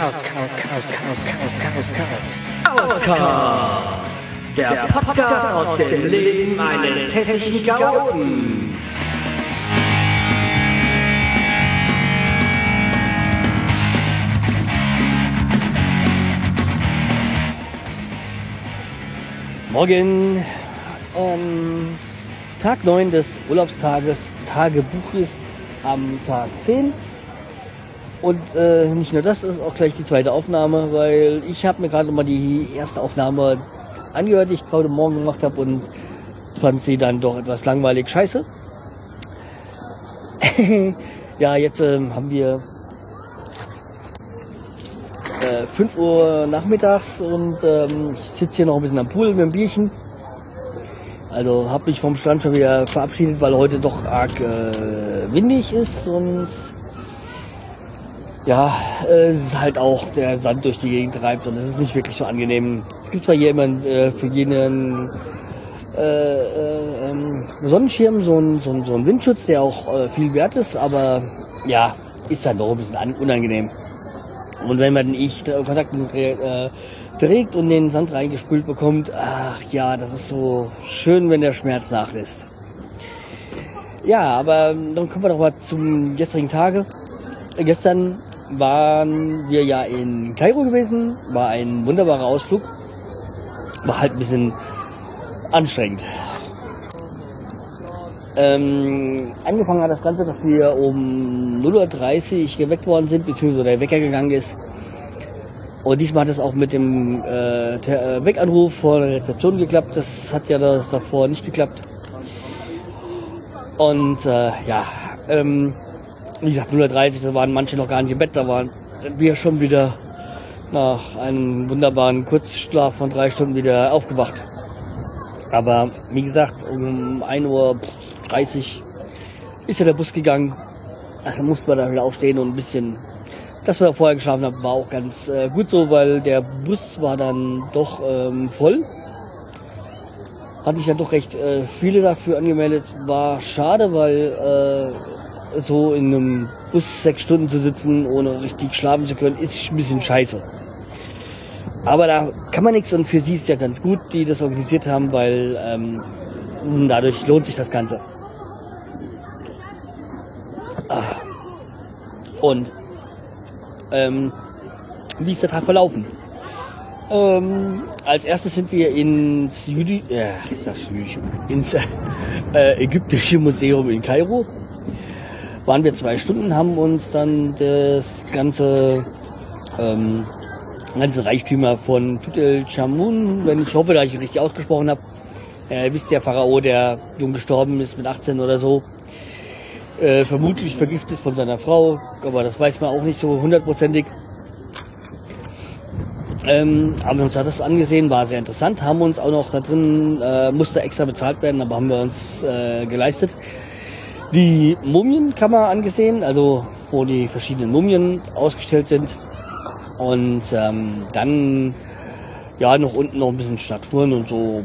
Chaos, Chaos, Chaos, Chaos, Chaos, Chaos, Chaos. Auscast. Der Podcast aus dem Leben eines hessischen Chaoten. Morgen, ähm, Tag 9 des Urlaubstages, Tagebuches am Tag 10. Und äh, nicht nur das, ist auch gleich die zweite Aufnahme, weil ich habe mir gerade mal die erste Aufnahme angehört, die ich gerade morgen gemacht habe und fand sie dann doch etwas langweilig scheiße. ja, jetzt ähm, haben wir äh, 5 Uhr nachmittags und ähm, ich sitze hier noch ein bisschen am Pool mit dem Bierchen. Also habe mich vom Strand schon wieder verabschiedet, weil heute doch arg äh, windig ist und ja, äh, es ist halt auch der Sand durch die Gegend treibt und es ist nicht wirklich so angenehm. Es gibt zwar hier immer äh, für jeden äh, äh, ähm, Sonnenschirm so ein, so, so ein Windschutz, der auch äh, viel wert ist, aber ja, ist dann doch ein bisschen an, unangenehm. Und wenn man ich Kontakt äh, trägt und den Sand reingespült bekommt, ach ja, das ist so schön, wenn der Schmerz nachlässt. Ja, aber dann kommen wir doch mal zum gestrigen Tage. Gestern waren wir ja in Kairo gewesen, war ein wunderbarer Ausflug, war halt ein bisschen anstrengend. Ähm, angefangen hat das Ganze, dass wir um 0.30 Uhr geweckt worden sind, beziehungsweise der Wecker gegangen ist. Und diesmal hat es auch mit dem äh, äh Weckanruf vor der Rezeption geklappt. Das hat ja das davor nicht geklappt. Und äh, ja, ähm, wie gesagt, 0.30 da waren manche noch gar nicht im Bett, da waren, sind wir schon wieder nach einem wunderbaren Kurzschlaf von drei Stunden wieder aufgewacht. Aber wie gesagt, um 1.30 Uhr ist ja der Bus gegangen. Da mussten wir da wieder aufstehen und ein bisschen, dass wir da vorher geschlafen haben, war auch ganz äh, gut so, weil der Bus war dann doch ähm, voll. Hatte ich dann doch recht äh, viele dafür angemeldet. War schade, weil äh, so in einem Bus sechs Stunden zu sitzen, ohne richtig schlafen zu können, ist ein bisschen scheiße. Aber da kann man nichts und für sie ist ja ganz gut, die das organisiert haben, weil ähm, dadurch lohnt sich das Ganze. Ah. Und ähm, wie ist der Tag verlaufen? Ähm, als erstes sind wir ins, Jüdi äh, ins äh, ägyptische Museum in Kairo. Waren wir zwei Stunden, haben uns dann das ganze ähm, ganze Reichtümer von Tutanchamun, wenn ich hoffe, dass ich richtig ausgesprochen habe. Äh, wisst der Pharao, der jung gestorben ist mit 18 oder so. Äh, vermutlich vergiftet von seiner Frau, aber das weiß man auch nicht so hundertprozentig. Ähm, haben wir uns das angesehen, war sehr interessant, haben uns auch noch da drin, äh, musste extra bezahlt werden, aber haben wir uns äh, geleistet. Die Mumienkammer angesehen, also wo die verschiedenen Mumien ausgestellt sind. Und ähm, dann ja noch unten noch ein bisschen Statuen und so.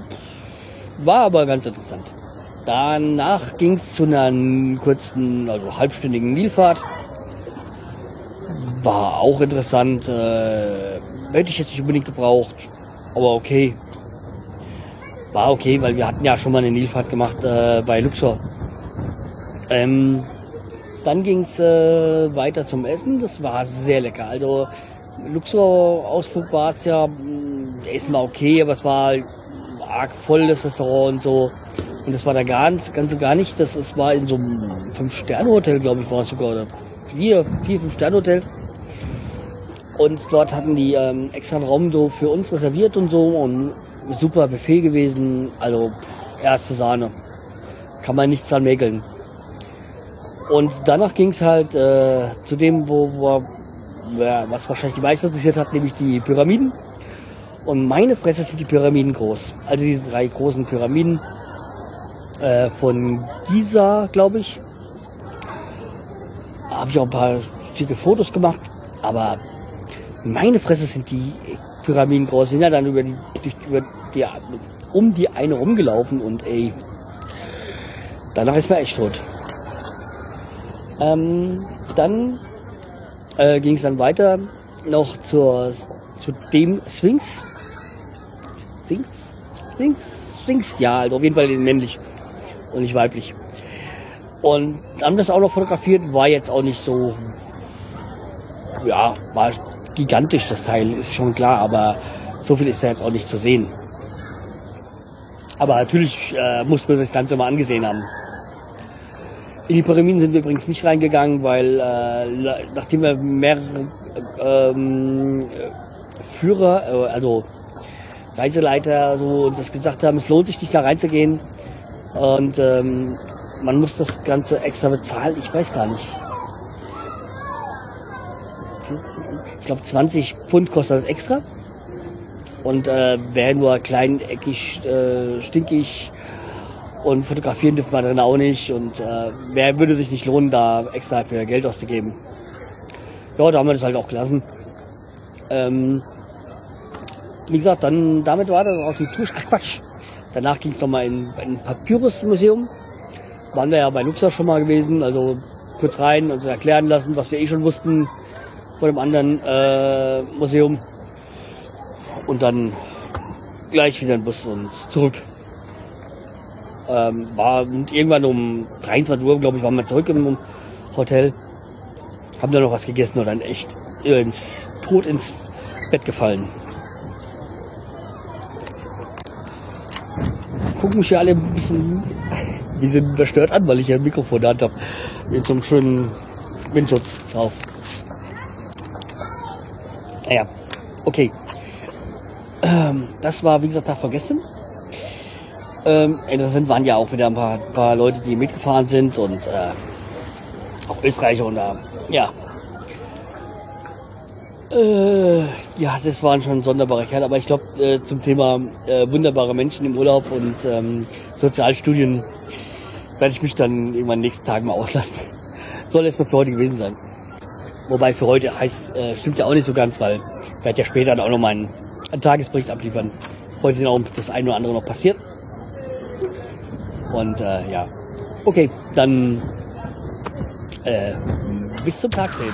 War aber ganz interessant. Danach ging es zu einer kurzen, also halbstündigen Nilfahrt. War auch interessant. Äh, hätte ich jetzt nicht unbedingt gebraucht. Aber okay. War okay, weil wir hatten ja schon mal eine Nilfahrt gemacht äh, bei Luxor. Ähm, dann ging es äh, weiter zum Essen. Das war sehr lecker. Also Luxor-Ausflug war es ja, Essen war okay, aber es war arg voll, das Restaurant und so. Und das war da ganz, ganz so gar nicht. Das, es war in so einem Fünf-Sterne-Hotel, glaube ich, war es sogar. Oder vier, vier, Fünf-Sterne-Hotel. Und dort hatten die ähm, extra einen Raum so für uns reserviert und so. Und super Buffet gewesen. Also pff, erste Sahne. Kann man nichts dran mäkeln. Und danach ging es halt äh, zu dem, wo, wo ja, was wahrscheinlich die meisten interessiert hat, nämlich die Pyramiden. Und meine Fresse sind die Pyramiden groß. Also diese drei großen Pyramiden äh, von Giza, glaube ich. Habe ich auch ein paar schicke Fotos gemacht. Aber meine Fresse sind die Pyramiden groß. Sind ja dann über die, über die, um die eine rumgelaufen und ey, danach ist mir echt tot. Ähm, dann äh, ging es dann weiter noch zur, zu dem Sphinx. Sphinx? Sphinx? Sphinx? Ja, also auf jeden Fall männlich und nicht weiblich. Und haben das auch noch fotografiert, war jetzt auch nicht so, ja, war gigantisch das Teil, ist schon klar, aber so viel ist da jetzt auch nicht zu sehen. Aber natürlich äh, muss man das Ganze mal angesehen haben. In die Pyramiden sind wir übrigens nicht reingegangen, weil äh, nachdem wir mehrere ähm, Führer, äh, also Reiseleiter so uns das gesagt haben, es lohnt sich nicht da reinzugehen und ähm, man muss das Ganze extra bezahlen. Ich weiß gar nicht. Ich glaube 20 Pfund kostet das extra. Und äh, wer nur klein, eckig, äh, stinkig und fotografieren dürfen wir drin auch nicht. Und äh, wer würde sich nicht lohnen, da extra für Geld auszugeben. Ja, da haben wir das halt auch gelassen. Ähm, wie gesagt, dann damit war das auch die Tour. Ach Quatsch. Danach ging es nochmal in, in ein Papyrus-Museum. Waren wir ja bei Luxor schon mal gewesen, also kurz rein und erklären lassen, was wir eh schon wussten vor dem anderen äh, Museum und dann gleich wieder ein Bus und zurück. Ähm, war und irgendwann um 23 Uhr, glaube ich, waren wir zurück im Hotel. Haben dann noch was gegessen und dann echt ins tot ins Bett gefallen. Gucken mich ja alle ein bisschen wie sie überstört an, weil ich ja ein Mikrofon in der habe. Mit so einem schönen Windschutz drauf. Naja, okay. Ähm, das war, wie gesagt, Tag vergessen. Ähm, interessant waren ja auch wieder ein paar, paar Leute, die mitgefahren sind und äh, auch Österreicher und äh, ja. Äh, ja, das waren schon sonderbare Kerle, aber ich glaube äh, zum Thema äh, wunderbare Menschen im Urlaub und ähm, Sozialstudien werde ich mich dann irgendwann nächsten Tagen mal auslassen. Soll erstmal für heute gewesen sein. Wobei für heute heißt, äh, stimmt ja auch nicht so ganz, weil ich werde ja später dann auch noch meinen einen Tagesbericht abliefern. Heute sind auch das eine oder andere noch passiert. Und äh, ja, okay, dann äh, bis zum Tag 10.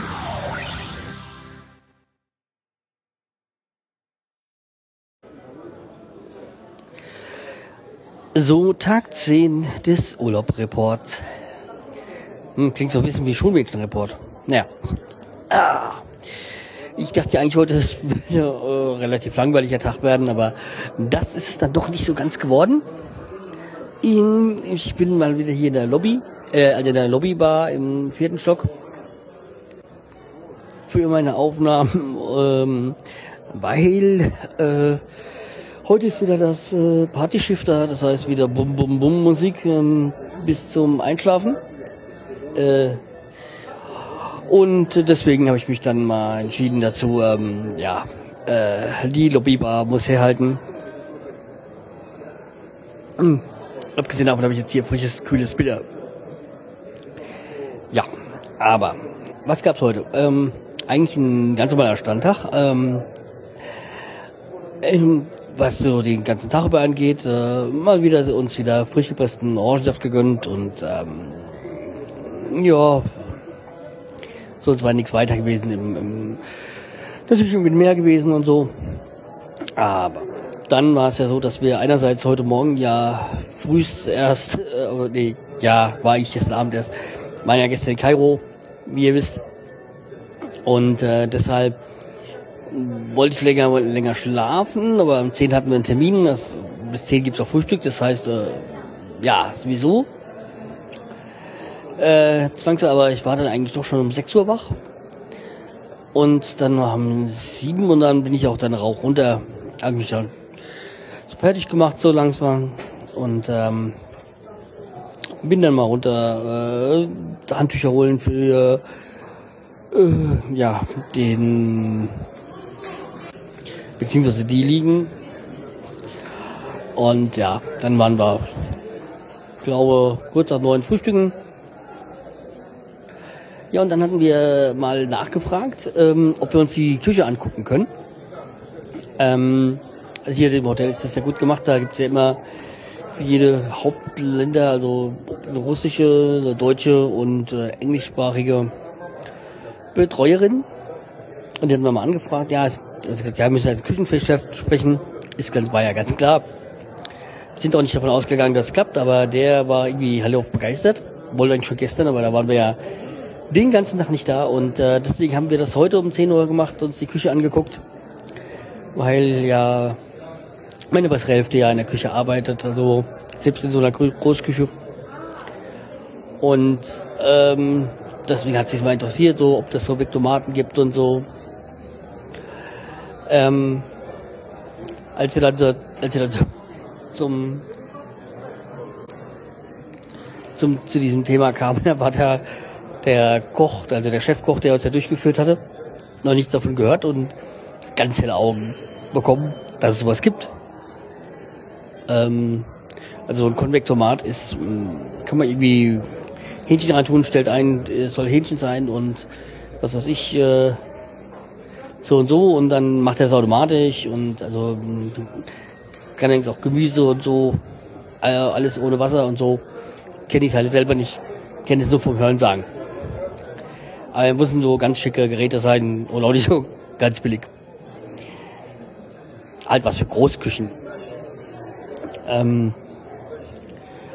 So, Tag 10 des Urlaubreports. Hm, klingt so ein bisschen wie Schulmädchenreport. Naja. Ah. Ich dachte eigentlich heute, es würde äh, relativ langweiliger Tag werden, aber das ist dann doch nicht so ganz geworden. Ich bin mal wieder hier in der Lobby, äh, also in der Lobbybar im vierten Stock für meine Aufnahmen, ähm, weil äh, heute ist wieder das äh, Partyschiff da, das heißt wieder Bum Bum Bum Musik ähm, bis zum Einschlafen. Äh, und deswegen habe ich mich dann mal entschieden dazu, ähm, ja, äh, die Lobbybar muss herhalten. Hm. Abgesehen davon habe ich jetzt hier frisches, kühles Bier. Ja, aber was gab's heute? Ähm, eigentlich ein ganz normaler Standtag. Ähm, ähm, was so den ganzen Tag über angeht, äh, mal wieder uns wieder frisch gepressten Orangensaft gegönnt und ähm, ja, sonst war nichts weiter gewesen. Im, im, natürlich irgendwie mehr gewesen und so. Aber dann war es ja so, dass wir einerseits heute Morgen ja frühst erst, äh, nee, ja, war ich gestern Abend erst, waren ja gestern in Kairo, wie ihr wisst. Und äh, deshalb wollte ich länger, länger schlafen, aber um 10 hatten wir einen Termin, das, bis 10 gibt's auch Frühstück, das heißt, äh, ja, sowieso äh, zwangsweise, aber ich war dann eigentlich doch schon um 6 Uhr wach. Und dann um 7 und dann bin ich auch dann rauch runter. Hab mich dann fertig gemacht, so langsam. Und ähm, bin dann mal runter äh, Handtücher holen für äh, ja den beziehungsweise die liegen. Und ja, dann waren wir, glaube kurz nach neun frühstücken. Ja, und dann hatten wir mal nachgefragt, ähm, ob wir uns die Küche angucken können. Ähm, also hier im Hotel ist das ja gut gemacht, da gibt's ja immer jede Hauptländer, also russische, deutsche und äh, englischsprachige Betreuerin. Und die haben wir mal angefragt, ja, also, ja, müssen als Küchenchef sprechen. Ist ganz, war ja ganz klar. Sind auch nicht davon ausgegangen, dass es klappt, aber der war irgendwie hellauf begeistert. Wollte eigentlich schon gestern, aber da waren wir ja den ganzen Tag nicht da und äh, deswegen haben wir das heute um 10 Uhr gemacht, uns die Küche angeguckt, weil ja meine bessere Hälfte ja in der Küche arbeitet, also selbst in so einer Großküche. Und ähm, deswegen hat sich mal interessiert, so ob das so Tomaten gibt und so. Ähm, als wir dann so, als wir dann so zum zum, zu diesem Thema kam, da war der, der Koch, also der Chefkoch, der uns ja durchgeführt hatte, noch nichts davon gehört und ganz helle Augen bekommen, dass es sowas gibt. Ähm, also ein Konvektomat ist, mh, kann man irgendwie Hähnchen reintun, stellt ein, es soll Hähnchen sein und was weiß ich, äh, so und so und dann macht er es automatisch und also mh, kann allerdings auch Gemüse und so, äh, alles ohne Wasser und so. Kenne ich halt selber nicht, kenne es nur vom Hören sagen. Aber müssen so ganz schicke Geräte sein und auch nicht so ganz billig. Halt was für Großküchen. Ähm,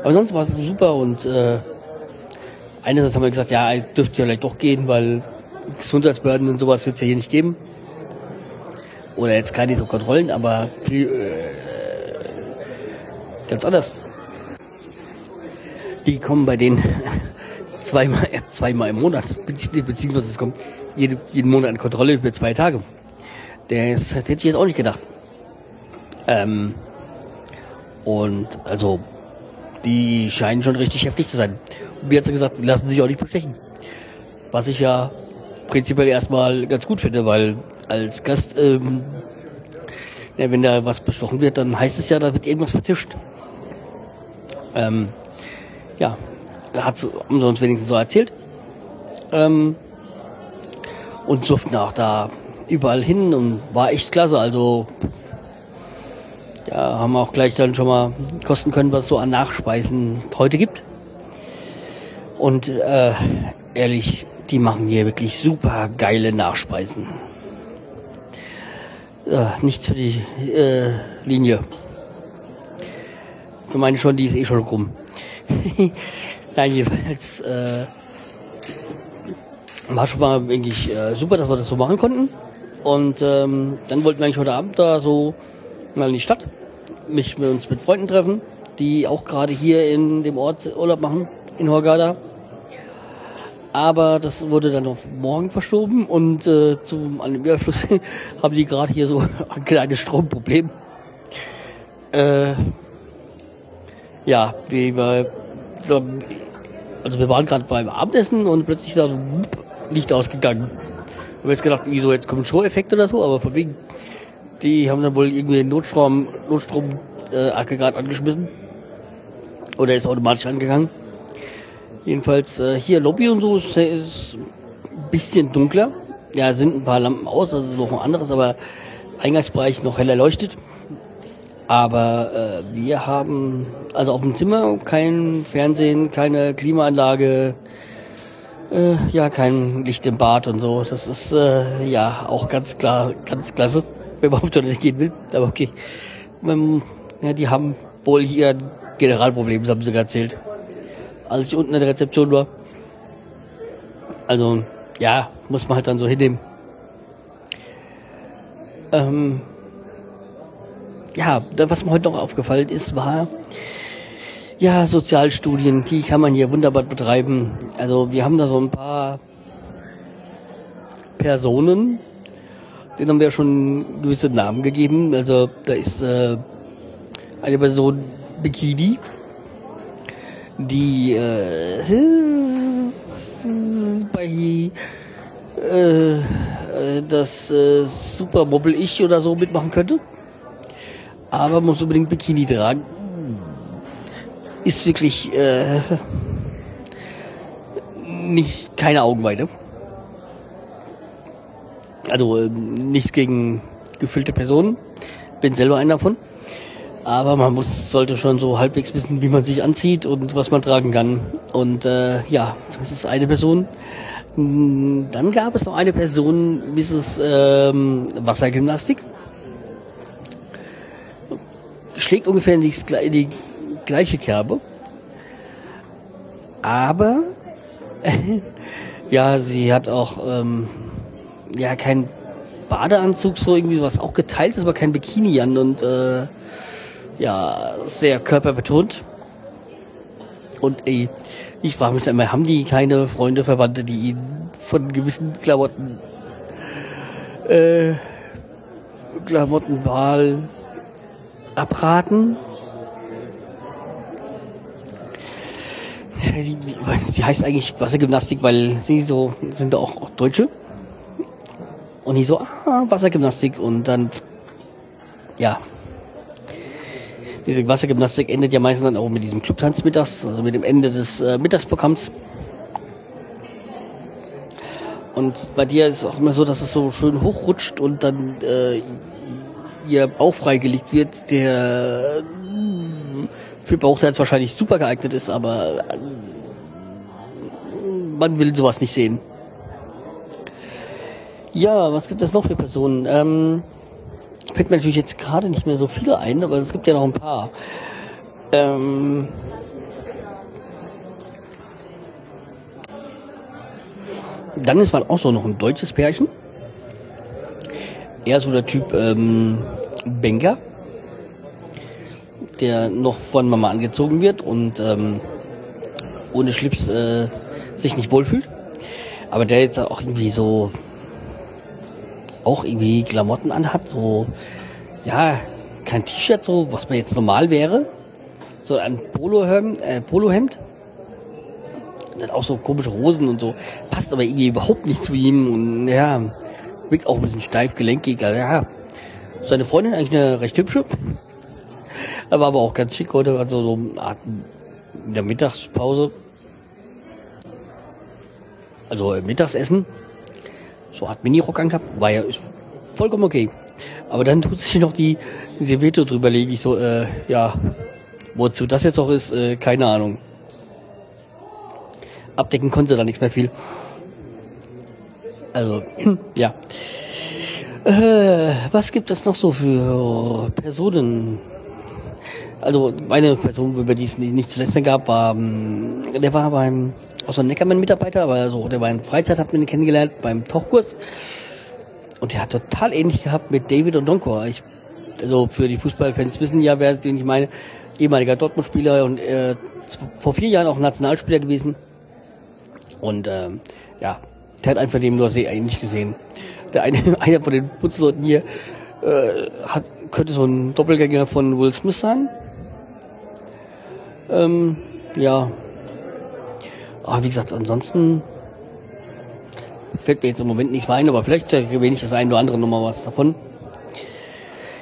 aber sonst war es super und äh, einerseits haben wir gesagt, ja, dürfte ja vielleicht doch gehen, weil Gesundheitsbehörden und sowas wird es ja hier nicht geben. Oder jetzt keine so Kontrollen, aber äh, ganz anders. Die kommen bei denen zweimal, zweimal im Monat, bezieh- beziehungsweise es kommt jede, jeden Monat eine Kontrolle für zwei Tage. Das hätte ich jetzt auch nicht gedacht. Ähm, und also, die scheinen schon richtig heftig zu sein. Und mir hat sie gesagt, die lassen sich auch nicht bestechen. Was ich ja prinzipiell erstmal ganz gut finde, weil als Gast, ähm, ja, wenn da was bestochen wird, dann heißt es ja, da wird irgendwas vertischt. Ähm, ja, hat haben sie uns wenigstens so erzählt. Ähm, und durften auch da überall hin und war echt klasse. Also ja, haben wir auch gleich dann schon mal kosten können, was es so an Nachspeisen heute gibt. Und äh, ehrlich, die machen hier wirklich super geile Nachspeisen. Äh, nichts für die äh, Linie. Ich meine schon, die ist eh schon rum. Nein, jedenfalls äh, war schon mal wirklich äh, super, dass wir das so machen konnten. Und ähm, dann wollten wir eigentlich heute Abend da so mal in die Stadt, mich mit uns mit Freunden treffen, die auch gerade hier in dem Ort Urlaub machen, in Hurghada. Aber das wurde dann auf morgen verschoben und äh, zum an dem Überfluss haben die gerade hier so ein kleines Stromproblem. Äh, ja, wir, so, also wir waren gerade beim Abendessen und plötzlich da so Licht ausgegangen. Haben wir jetzt gedacht, wieso jetzt kommt ein Show-Effekt oder so, aber von wegen, die haben dann wohl irgendwie den Notstrom, Notstrom äh, angeschmissen. Oder ist automatisch angegangen. Jedenfalls äh, hier Lobby und so ist, ist ein bisschen dunkler. Ja, sind ein paar Lampen aus, also noch ein anderes, aber Eingangsbereich noch heller leuchtet. Aber äh, wir haben also auf dem Zimmer kein Fernsehen, keine Klimaanlage, äh, ja, kein Licht im Bad und so. Das ist äh, ja auch ganz klar, ganz klasse, wenn man auf Toilette gehen will. Aber okay. Ähm, ja, die haben wohl hier ein Generalproblem, das haben sie erzählt. Als ich unten in der Rezeption war. Also, ja, muss man halt dann so hinnehmen. Ähm, ja, was mir heute noch aufgefallen ist, war, ja, Sozialstudien, die kann man hier wunderbar betreiben. Also wir haben da so ein paar Personen, denen haben wir schon gewisse Namen gegeben. Also da ist äh, eine Person Bikini, die äh, bei äh, äh, das äh, Supermobile Ich oder so mitmachen könnte. Aber muss unbedingt Bikini tragen. Ist wirklich äh, nicht keine Augenweide. Also äh, nichts gegen gefüllte Personen. Bin selber einer davon. Aber man muss, sollte schon so halbwegs wissen, wie man sich anzieht und was man tragen kann. Und äh, ja, das ist eine Person, Dann gab es noch eine Person, Mrs. Ähm, Wassergymnastik. Schlägt ungefähr in die, in die gleiche Kerbe. Aber ja, sie hat auch ähm, ja keinen Badeanzug, so irgendwie was auch geteilt ist, aber kein Bikini an und äh, ja, sehr körperbetont. Und ey, ich frage mich dann immer, haben die keine Freunde, Verwandte, die ihnen von gewissen Klamotten, äh, Klamottenwahl abraten? Sie, heißt eigentlich Wassergymnastik, weil sie so sind auch Deutsche. Die so, ah, Wassergymnastik und dann, ja, diese Wassergymnastik endet ja meistens dann auch mit diesem Clubtanz mittags, also mit dem Ende des äh, Mittagsprogramms. Und bei dir ist es auch immer so, dass es so schön hochrutscht und dann äh, ihr Bauch freigelegt wird, der äh, für Bauchtanz wahrscheinlich super geeignet ist, aber äh, man will sowas nicht sehen. Ja, was gibt es noch für Personen? Ähm, fällt mir natürlich jetzt gerade nicht mehr so viele ein, aber es gibt ja noch ein paar. Ähm, dann ist mal auch so noch ein deutsches Pärchen. Er so der Typ ähm, Banker, der noch von Mama angezogen wird und ähm, ohne Schlips äh, sich nicht wohlfühlt. Aber der jetzt auch irgendwie so auch irgendwie Klamotten anhat, so ja, kein T-Shirt, so was man jetzt normal wäre. So ein Polohemd, äh, Polohemd. Dann auch so komische Hosen und so. Passt aber irgendwie überhaupt nicht zu ihm und ja, wirkt auch ein bisschen steif, gelenkig. Also, ja, seine Freundin eigentlich eine recht hübsche. Er war aber auch ganz schick heute, also so eine Art in der Mittagspause. Also äh, Mittagsessen. So hat Mini-Rock angehabt, war ja vollkommen okay. Aber dann tut sich noch die Serviette drüber legen. Ich so, äh, ja, wozu das jetzt auch ist, äh, keine Ahnung. Abdecken konnte sie da nichts mehr viel. Also, ja. Äh, was gibt es noch so für Personen? Also, meine Person, über die es nicht zuletzt gab, war, ähm, der war beim, so ein Neckermann-Mitarbeiter, aber so, der war in Freizeit, hat man ihn kennengelernt, beim Tauchkurs. Und der hat total ähnlich gehabt mit David und Donkor. Ich, also für die Fußballfans wissen ja, wer den ich meine, ehemaliger Dortmund-Spieler und äh, vor vier Jahren auch Nationalspieler gewesen. Und ähm, ja, der hat einfach dem nur sehr ähnlich gesehen. Der eine, einer von den Putzleuten hier äh, hat, könnte so ein Doppelgänger von Will Smith sein. Ähm, ja. Aber wie gesagt, ansonsten fällt mir jetzt im Moment nicht ein, aber vielleicht erwähne ich das ein oder andere nochmal was davon.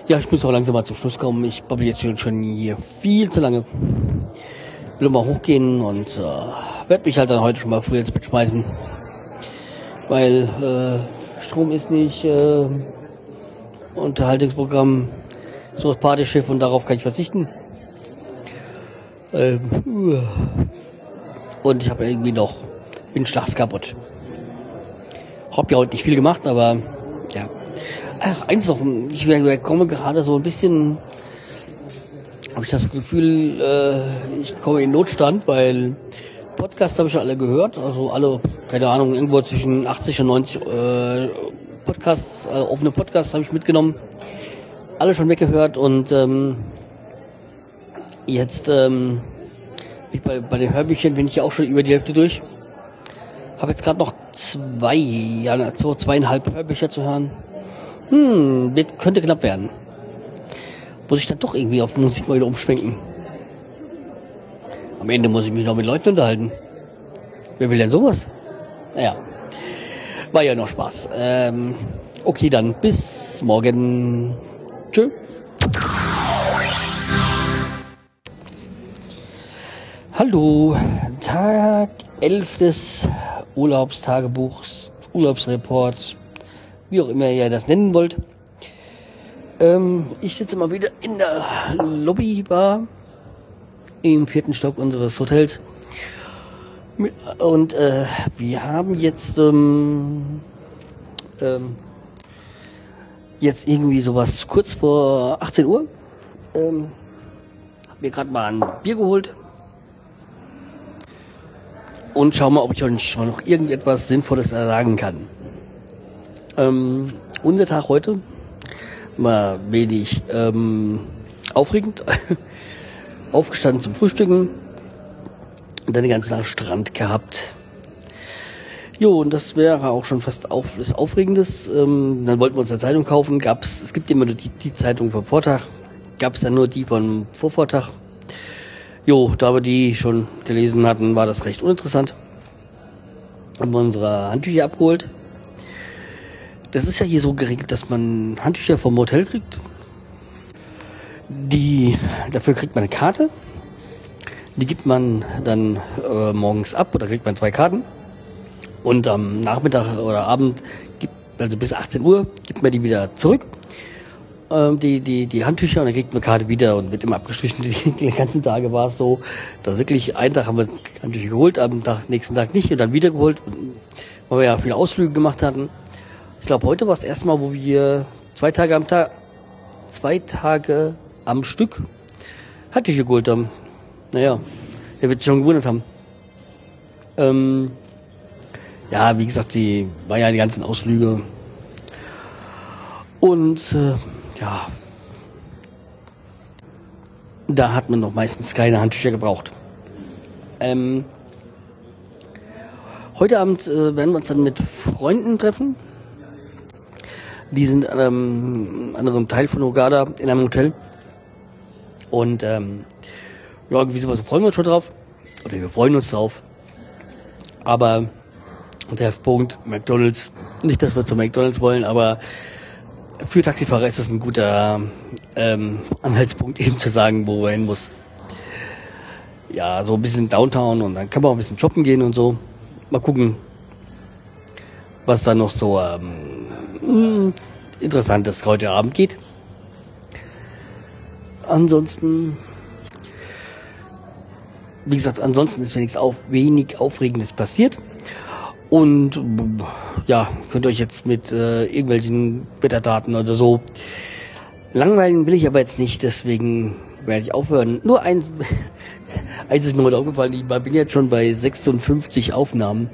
Ja, ich muss auch langsam mal zum Schluss kommen. Ich babbel jetzt schon- hier viel zu lange. Will mal hochgehen und äh, werde mich halt dann heute schon mal früh ins Bett schmeißen. Weil äh, Strom ist nicht, äh, Unterhaltungsprogramm, so das Partyschiff und darauf kann ich verzichten. Ähm, uah. Und ich habe irgendwie noch, bin schlags kaputt. Hab ja heute nicht viel gemacht, aber ja. Ach, eins noch, ich komme gerade so ein bisschen, habe ich das Gefühl, äh, ich komme in Notstand, weil Podcasts habe ich schon alle gehört, also alle, keine Ahnung, irgendwo zwischen 80 und 90 äh, Podcasts, äh, offene Podcasts habe ich mitgenommen, alle schon weggehört und ähm, jetzt ähm, bei, bei den Hörbüchern bin ich ja auch schon über die Hälfte durch. Habe jetzt gerade noch zwei, ja, so zweieinhalb Hörbücher zu hören. Hm, das könnte knapp werden. Muss ich dann doch irgendwie auf Musik mal wieder umschwenken. Am Ende muss ich mich noch mit Leuten unterhalten. Wer will denn sowas? Naja, war ja noch Spaß. Ähm, okay, dann bis morgen. Tschö. Hallo, Tag 11 des Urlaubstagebuchs, Urlaubsreport, wie auch immer ihr das nennen wollt. Ähm, ich sitze mal wieder in der Lobbybar im vierten Stock unseres Hotels. Und äh, wir haben jetzt ähm, ähm, jetzt irgendwie sowas kurz vor 18 Uhr. Ähm, hab mir gerade mal ein Bier geholt. Und schau mal, ob ich euch schon noch irgendetwas Sinnvolles sagen kann. Ähm, unser Tag heute war wenig ähm, aufregend. Aufgestanden zum Frühstücken und dann den ganzen Tag Strand gehabt. Jo, und das wäre auch schon fast auf, das Aufregendes. Ähm, dann wollten wir uns eine Zeitung kaufen. Gab's, es gibt immer nur die, die Zeitung vom Vortag. Gab es dann nur die vom Vorvortag. Jo, da wir die schon gelesen hatten, war das recht uninteressant. Haben wir unsere Handtücher abgeholt. Das ist ja hier so geregelt, dass man Handtücher vom Hotel kriegt. Die, dafür kriegt man eine Karte. Die gibt man dann äh, morgens ab oder kriegt man zwei Karten. Und am Nachmittag oder Abend, gibt, also bis 18 Uhr, gibt man die wieder zurück. Ähm, die, die, die Handtücher und dann kriegt man Karte wieder und wird immer abgestrichen. Die, die ganzen Tage war es so, dass wirklich einen Tag haben wir Handtücher geholt, am Tag, nächsten Tag nicht und dann wieder geholt, weil wir ja viele Ausflüge gemacht hatten. Ich glaube, heute war es erstmal, wo wir zwei Tage am Tag, zwei Tage am Stück Handtücher geholt haben. Naja, der wird sich schon gewundert haben. Ähm, ja, wie gesagt, die war ja die ganzen Ausflüge. Und äh, ja, da hat man noch meistens keine Handtücher gebraucht. Ähm, heute Abend äh, werden wir uns dann mit Freunden treffen. Die sind an einem anderen Teil von Ogada in einem Hotel. Und ähm, ja, irgendwie sowas freuen wir uns schon drauf. Oder wir freuen uns drauf. Aber Treffpunkt McDonalds. Nicht, dass wir zu McDonalds wollen, aber für Taxifahrer ist das ein guter ähm, Anhaltspunkt, eben zu sagen, wo er hin muss. Ja, so ein bisschen Downtown und dann kann man auch ein bisschen shoppen gehen und so. Mal gucken, was da noch so ähm, interessantes heute Abend geht. Ansonsten, wie gesagt, ansonsten ist wenigstens auch wenig Aufregendes passiert. Und ja, könnt ihr euch jetzt mit äh, irgendwelchen Wetterdaten oder so langweilen will ich aber jetzt nicht, deswegen werde ich aufhören. Nur eins, eins ist mir heute aufgefallen, ich bin jetzt schon bei 56 Aufnahmen.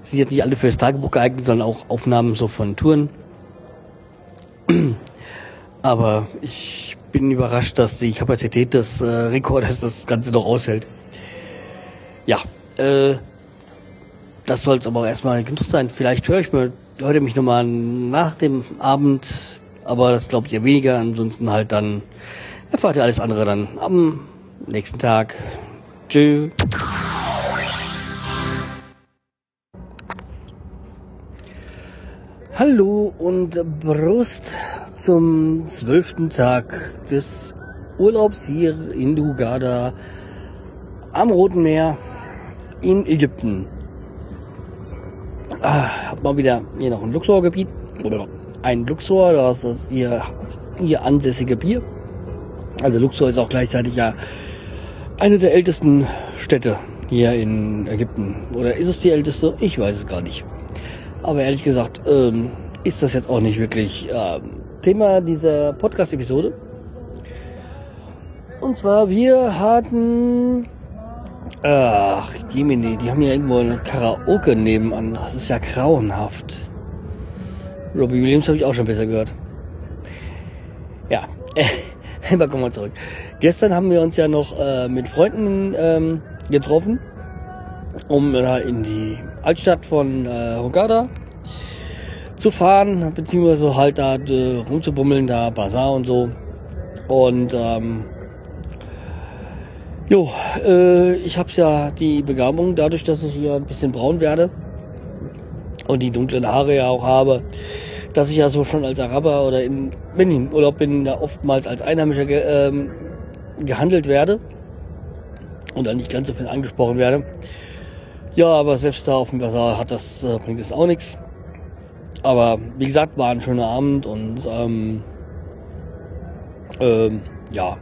Das sind jetzt nicht alle fürs Tagebuch geeignet, sondern auch Aufnahmen so von Touren. Aber ich bin überrascht, dass die Kapazität des äh, Rekorders das Ganze noch aushält. Ja, äh, das soll es aber erstmal genug sein. Vielleicht höre ich mir heute mich nochmal nach dem Abend, aber das glaubt ihr weniger. Ansonsten halt dann erfahrt ihr alles andere dann am nächsten Tag. Tschüss. Hallo und Brust zum zwölften Tag des Urlaubs hier in Hugada am Roten Meer in Ägypten. Ah, hab mal wieder hier noch ein Luxorgebiet. Oder ein Luxor, das ist hier, hier ansässige Bier. Also Luxor ist auch gleichzeitig ja eine der ältesten Städte hier in Ägypten. Oder ist es die älteste? Ich weiß es gar nicht. Aber ehrlich gesagt, ähm, ist das jetzt auch nicht wirklich ähm, Thema dieser Podcast-Episode. Und zwar, wir hatten Ach, Jiminy, die haben ja irgendwo eine Karaoke nebenan. Das ist ja grauenhaft. Robbie Williams habe ich auch schon besser gehört. Ja, aber kommen wir zurück. Gestern haben wir uns ja noch äh, mit Freunden ähm, getroffen, um äh, in die Altstadt von äh, Hogada zu fahren, beziehungsweise halt da äh, rumzubummeln, da Bazar und so. Und ähm, Jo, äh, ich habe ja die Begabung, dadurch, dass ich hier ein bisschen braun werde und die dunklen Haare ja auch habe, dass ich ja so schon als Araber oder in, wenn ich in Urlaub bin, da oftmals als Einheimischer ge, ähm, gehandelt werde und dann nicht ganz so viel angesprochen werde. Ja, aber selbst da auf dem Basar hat das, äh, bringt es auch nichts. Aber wie gesagt, war ein schöner Abend und ähm, ähm, ja,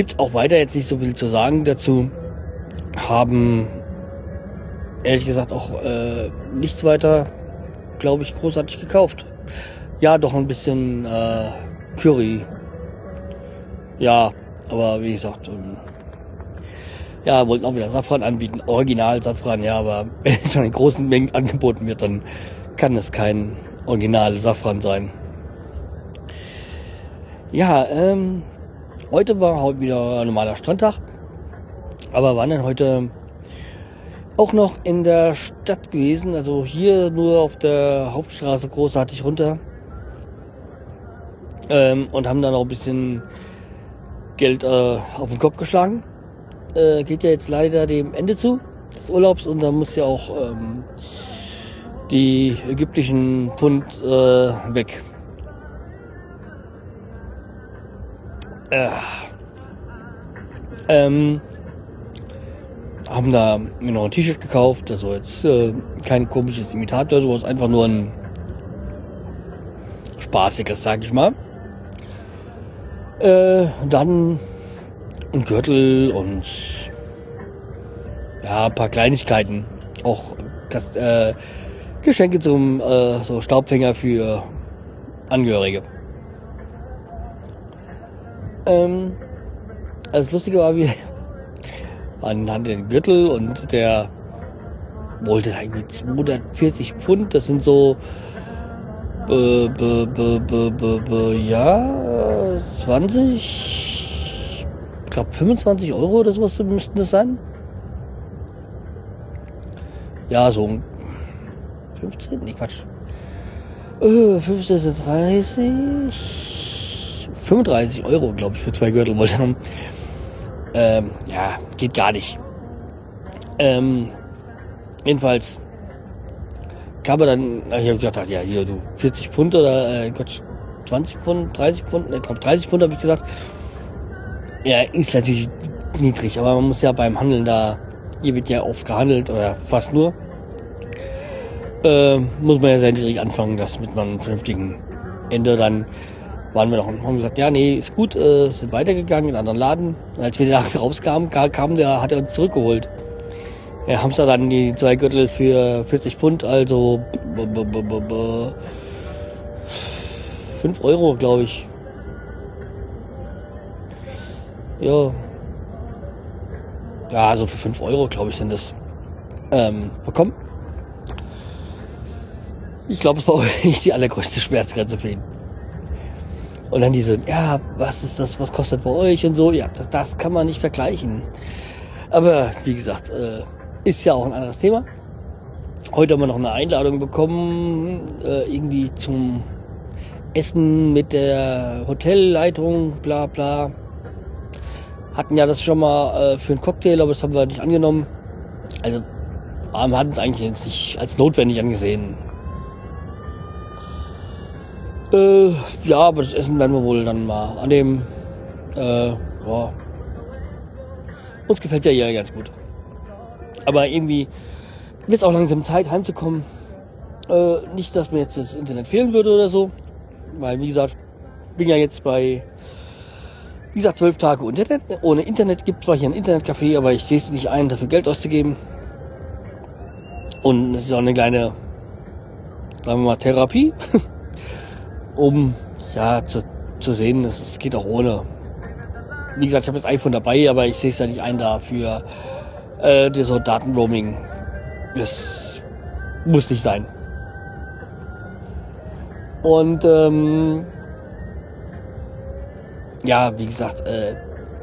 Gibt auch weiter jetzt nicht so viel zu sagen dazu. Haben ehrlich gesagt auch äh, nichts weiter, glaube ich, großartig gekauft. Ja, doch ein bisschen äh, Curry. Ja, aber wie gesagt, ähm, ja, wollten auch wieder Safran anbieten, Original Safran, ja, aber wenn es schon in großen Mengen angeboten wird, dann kann es kein Original Safran sein. Ja, ähm, heute war heute wieder normaler Strandtag, aber waren dann heute auch noch in der Stadt gewesen, also hier nur auf der Hauptstraße großartig runter ähm, und haben dann auch ein bisschen Geld äh, auf den Kopf geschlagen. Äh, geht ja jetzt leider dem Ende zu des Urlaubs und da muss ja auch ähm, die ägyptischen Pfund äh, weg. Äh, ähm, haben da mir noch ein T-Shirt gekauft, also jetzt äh, kein komisches Imitat oder sowas, einfach nur ein spaßiges, sag ich mal. Äh, dann ein Gürtel und ja, ein paar Kleinigkeiten. Auch das, äh, Geschenke zum äh, so Staubfänger für Angehörige. Ähm, also das Lustige war, wir waren hatten den Gürtel und der wollte irgendwie 240 Pfund. Das sind so äh, b, b, b, ja 20, ich glaube 25 Euro oder sowas müssten das sein. Ja, so 15? Nee, Quatsch. Äh, 15, 30, 35 Euro, glaube ich, für zwei Gürtel wollte haben. Ähm, ja, geht gar nicht. Ähm, jedenfalls kam er dann, ich habe gedacht, ja, hier, du, 40 Pfund oder, äh, Gott, 20 Pfund, 30 Pfund, ich glaube 30 Pfund habe ich gesagt. Ja, ist natürlich niedrig, aber man muss ja beim Handeln da, hier wird ja oft gehandelt oder fast nur äh, muss man ja sehr niedrig anfangen, das mit einem vernünftigen Ende. Dann waren wir noch und haben gesagt, ja, nee, ist gut, äh, sind weitergegangen in einen anderen Laden. Und als wir da rauskamen, kam der, hat er uns zurückgeholt. Ja, haben da dann die zwei Gürtel für 40 Pfund, also 5 Euro, glaube ich. Ja. Ja, also für 5 Euro, glaube ich, sind das ähm, bekommen. Ich glaube, es war nicht die allergrößte Schmerzgrenze für ihn. Und dann diese, ja, was ist das, was kostet bei euch und so. Ja, das, das kann man nicht vergleichen. Aber wie gesagt, äh, ist ja auch ein anderes Thema. Heute haben wir noch eine Einladung bekommen, äh, irgendwie zum Essen mit der Hotelleitung, bla bla. Hatten ja das schon mal äh, für einen Cocktail, aber das haben wir nicht angenommen. Also, wir hatten es eigentlich jetzt nicht als notwendig angesehen. Äh, ja, aber das Essen werden wir wohl dann mal annehmen. Äh, ja. Uns gefällt ja hier ganz gut. Aber irgendwie wird auch langsam Zeit, heimzukommen. Äh, nicht, dass mir jetzt das Internet fehlen würde oder so. Weil, wie gesagt, bin ja jetzt bei, wie gesagt, zwölf Tage Internet. Ohne Internet gibt zwar hier ein Internetcafé, aber ich sehe es nicht ein, dafür Geld auszugeben. Und es ist auch eine kleine, sagen wir mal, Therapie. um ja zu, zu sehen, dass es geht auch ohne. Wie gesagt, ich habe das iPhone dabei, aber ich sehe es ja nicht ein da für äh, so Datenroaming. Das muss nicht sein. Und ähm, ja, wie gesagt, äh,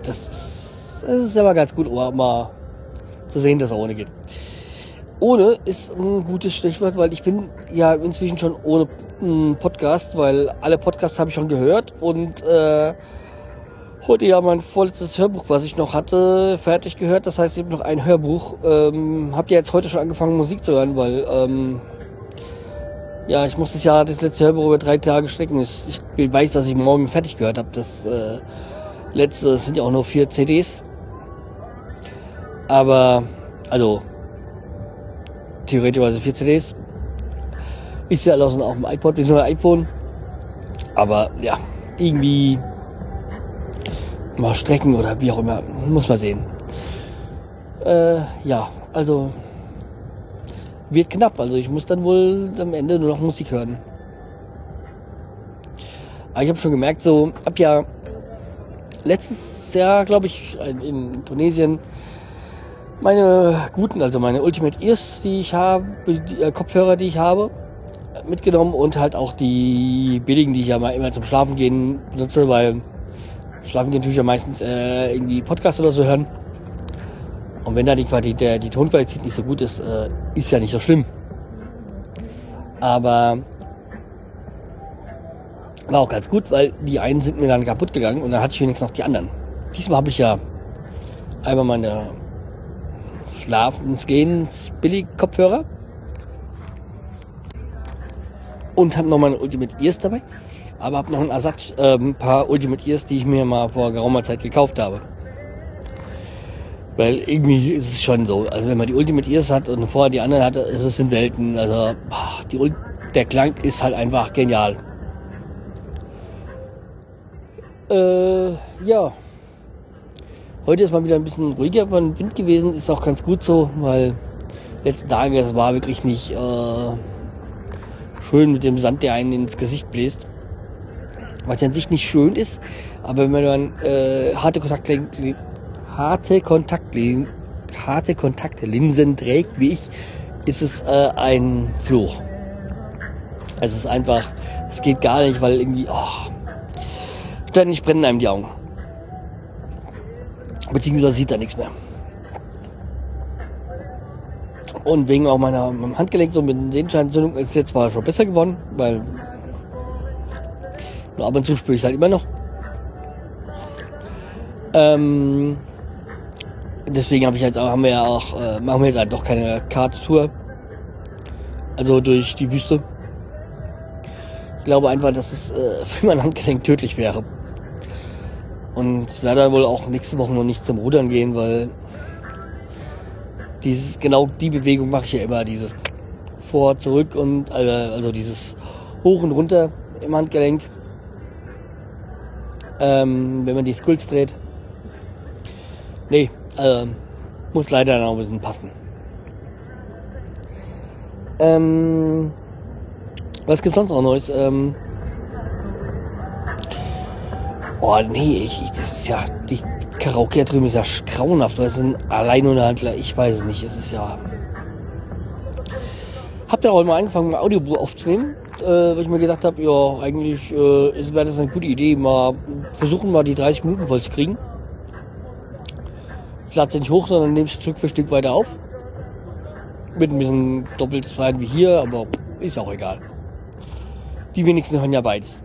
das, ist, das ist aber ganz gut, mal zu sehen, dass er ohne geht. Ohne ist ein gutes Stichwort, weil ich bin ja inzwischen schon ohne Podcast, weil alle Podcasts habe ich schon gehört und äh, heute ja mein vorletztes Hörbuch, was ich noch hatte, fertig gehört. Das heißt, ich habe noch ein Hörbuch. Ähm, habt ihr jetzt heute schon angefangen Musik zu hören, weil ähm, ja, ich muss das ja das letzte Hörbuch über drei Tage strecken. Ich weiß, dass ich morgen fertig gehört habe. Das äh, letzte das sind ja auch nur vier CDs. Aber, also, theoretisch vier CDs. Ist ja alles auf dem iPod, bzw. iPhone. Aber ja, irgendwie mal strecken oder wie auch immer. Muss man sehen. Äh, ja, also wird knapp. Also ich muss dann wohl am Ende nur noch Musik hören. Aber ich habe schon gemerkt, so ab ja letztes Jahr, glaube ich, in Tunesien meine guten, also meine Ultimate Ears, die ich habe, die äh, Kopfhörer, die ich habe, mitgenommen und halt auch die billigen, die ich ja mal immer zum Schlafen gehen benutze, weil Schlafen gehen natürlich ja meistens äh, irgendwie Podcasts oder so hören. Und wenn da die, Qualität, der, die Tonqualität nicht so gut ist, äh, ist ja nicht so schlimm. Aber war auch ganz gut, weil die einen sind mir dann kaputt gegangen und dann hatte ich wenigstens noch die anderen. Diesmal habe ich ja einmal meine Schlafensgehens Billig-Kopfhörer und habe noch meine Ultimate Ears dabei, aber habe noch ein Ersatz, äh, ein paar Ultimate Ears, die ich mir mal vor geraumer Zeit gekauft habe. Weil irgendwie ist es schon so, also wenn man die Ultimate Ears hat und vorher die anderen hatte, ist es in Welten, also boah, die, der Klang ist halt einfach genial. Äh, ja. Heute ist mal wieder ein bisschen ruhiger von Wind gewesen, ist auch ganz gut so, weil letzten Tage es war wirklich nicht äh, schön mit dem Sand, der einen ins Gesicht bläst. Was an sich nicht schön ist, aber wenn man äh, harte Kontaktlinsen, harte Kontaktlinsen, harte Kontaktlinsen trägt, wie ich, ist es äh, ein Fluch. Es ist einfach, es geht gar nicht, weil irgendwie, oh, ständig brennen einem die Augen. Beziehungsweise sieht er nichts mehr. Und wegen auch meiner Handgelenk so mit Sehenscheinentzündung ist jetzt zwar schon besser geworden, weil nur ab und zu spüre ich es halt immer noch. Ähm, deswegen habe ich jetzt haben wir ja auch, äh, machen wir jetzt halt doch keine Karttour. Also durch die Wüste. Ich glaube einfach, dass es äh, für mein Handgelenk tödlich wäre. Und werde wohl auch nächste Woche noch nicht zum Rudern gehen, weil dieses, genau die Bewegung mache ich ja immer, dieses vor, zurück und, äh, also dieses hoch und runter im Handgelenk. Ähm, wenn man die Skulls dreht. Nee, äh, muss leider noch ein bisschen passen. Ähm, was gibt's sonst noch Neues? Ähm, Oh nee, ich, ich, das ist ja, die Karaoke drüben ist ja grauenhaft. Das sind Alleinunterhandler, ich weiß es nicht. Es ist ja. Hab dann auch mal angefangen, ein Audiobuch aufzunehmen, äh, weil ich mir gedacht habe, ja, eigentlich äh, wäre das eine gute Idee, mal versuchen mal die 30 Minuten voll zu kriegen. Ich lade sie nicht hoch, sondern nehme es Stück für Stück weiter auf. Mit ein bisschen doppeltes Verhalten wie hier, aber ist auch egal. Die wenigsten hören ja beides.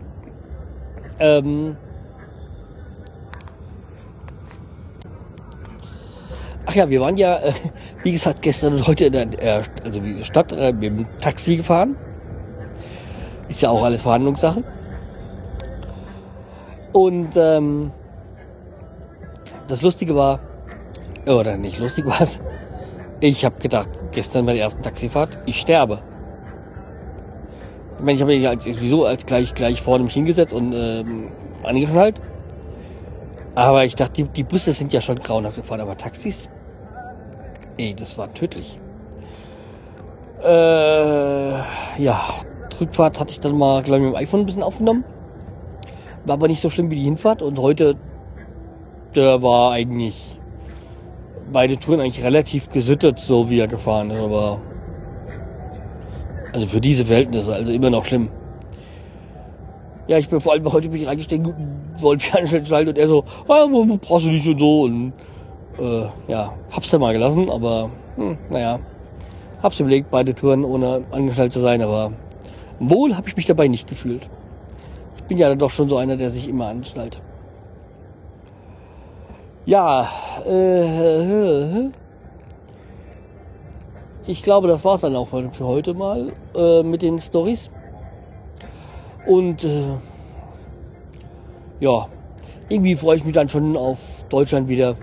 Ähm, Ach ja, wir waren ja, äh, wie gesagt, gestern und heute in der äh, also Stadt äh, mit dem Taxi gefahren. Ist ja auch alles Verhandlungssache. Und ähm, das Lustige war, oder nicht lustig war es, ich habe gedacht, gestern bei der ersten Taxifahrt, ich sterbe. Ich meine, ich habe mich als, sowieso als gleich, gleich vorne mich hingesetzt und ähm, angeschnallt. Aber ich dachte, die, die Busse sind ja schon grauenhaft gefahren, aber Taxis? Ey, das war tödlich. Äh, ja, Rückfahrt hatte ich dann mal, glaube ich, mit dem iPhone ein bisschen aufgenommen. War aber nicht so schlimm wie die Hinfahrt. Und heute, der war eigentlich beide Touren eigentlich relativ gesittet, so wie er gefahren ist. Aber also für diese Verhältnisse, also immer noch schlimm. Ja, ich bin vor allem heute bin ich reingestiegen, wollte mich anschalten und er so, ah, brauchst du nicht und so. Und äh, ja, hab's dann mal gelassen, aber hm, naja, hab's überlegt, beide Touren ohne angeschnallt zu sein, aber wohl habe ich mich dabei nicht gefühlt. Ich bin ja doch schon so einer, der sich immer anschnallt. Ja, äh, ich glaube, das war's dann auch für heute mal äh, mit den Stories. Und äh, ja, irgendwie freue ich mich dann schon auf Deutschland wieder.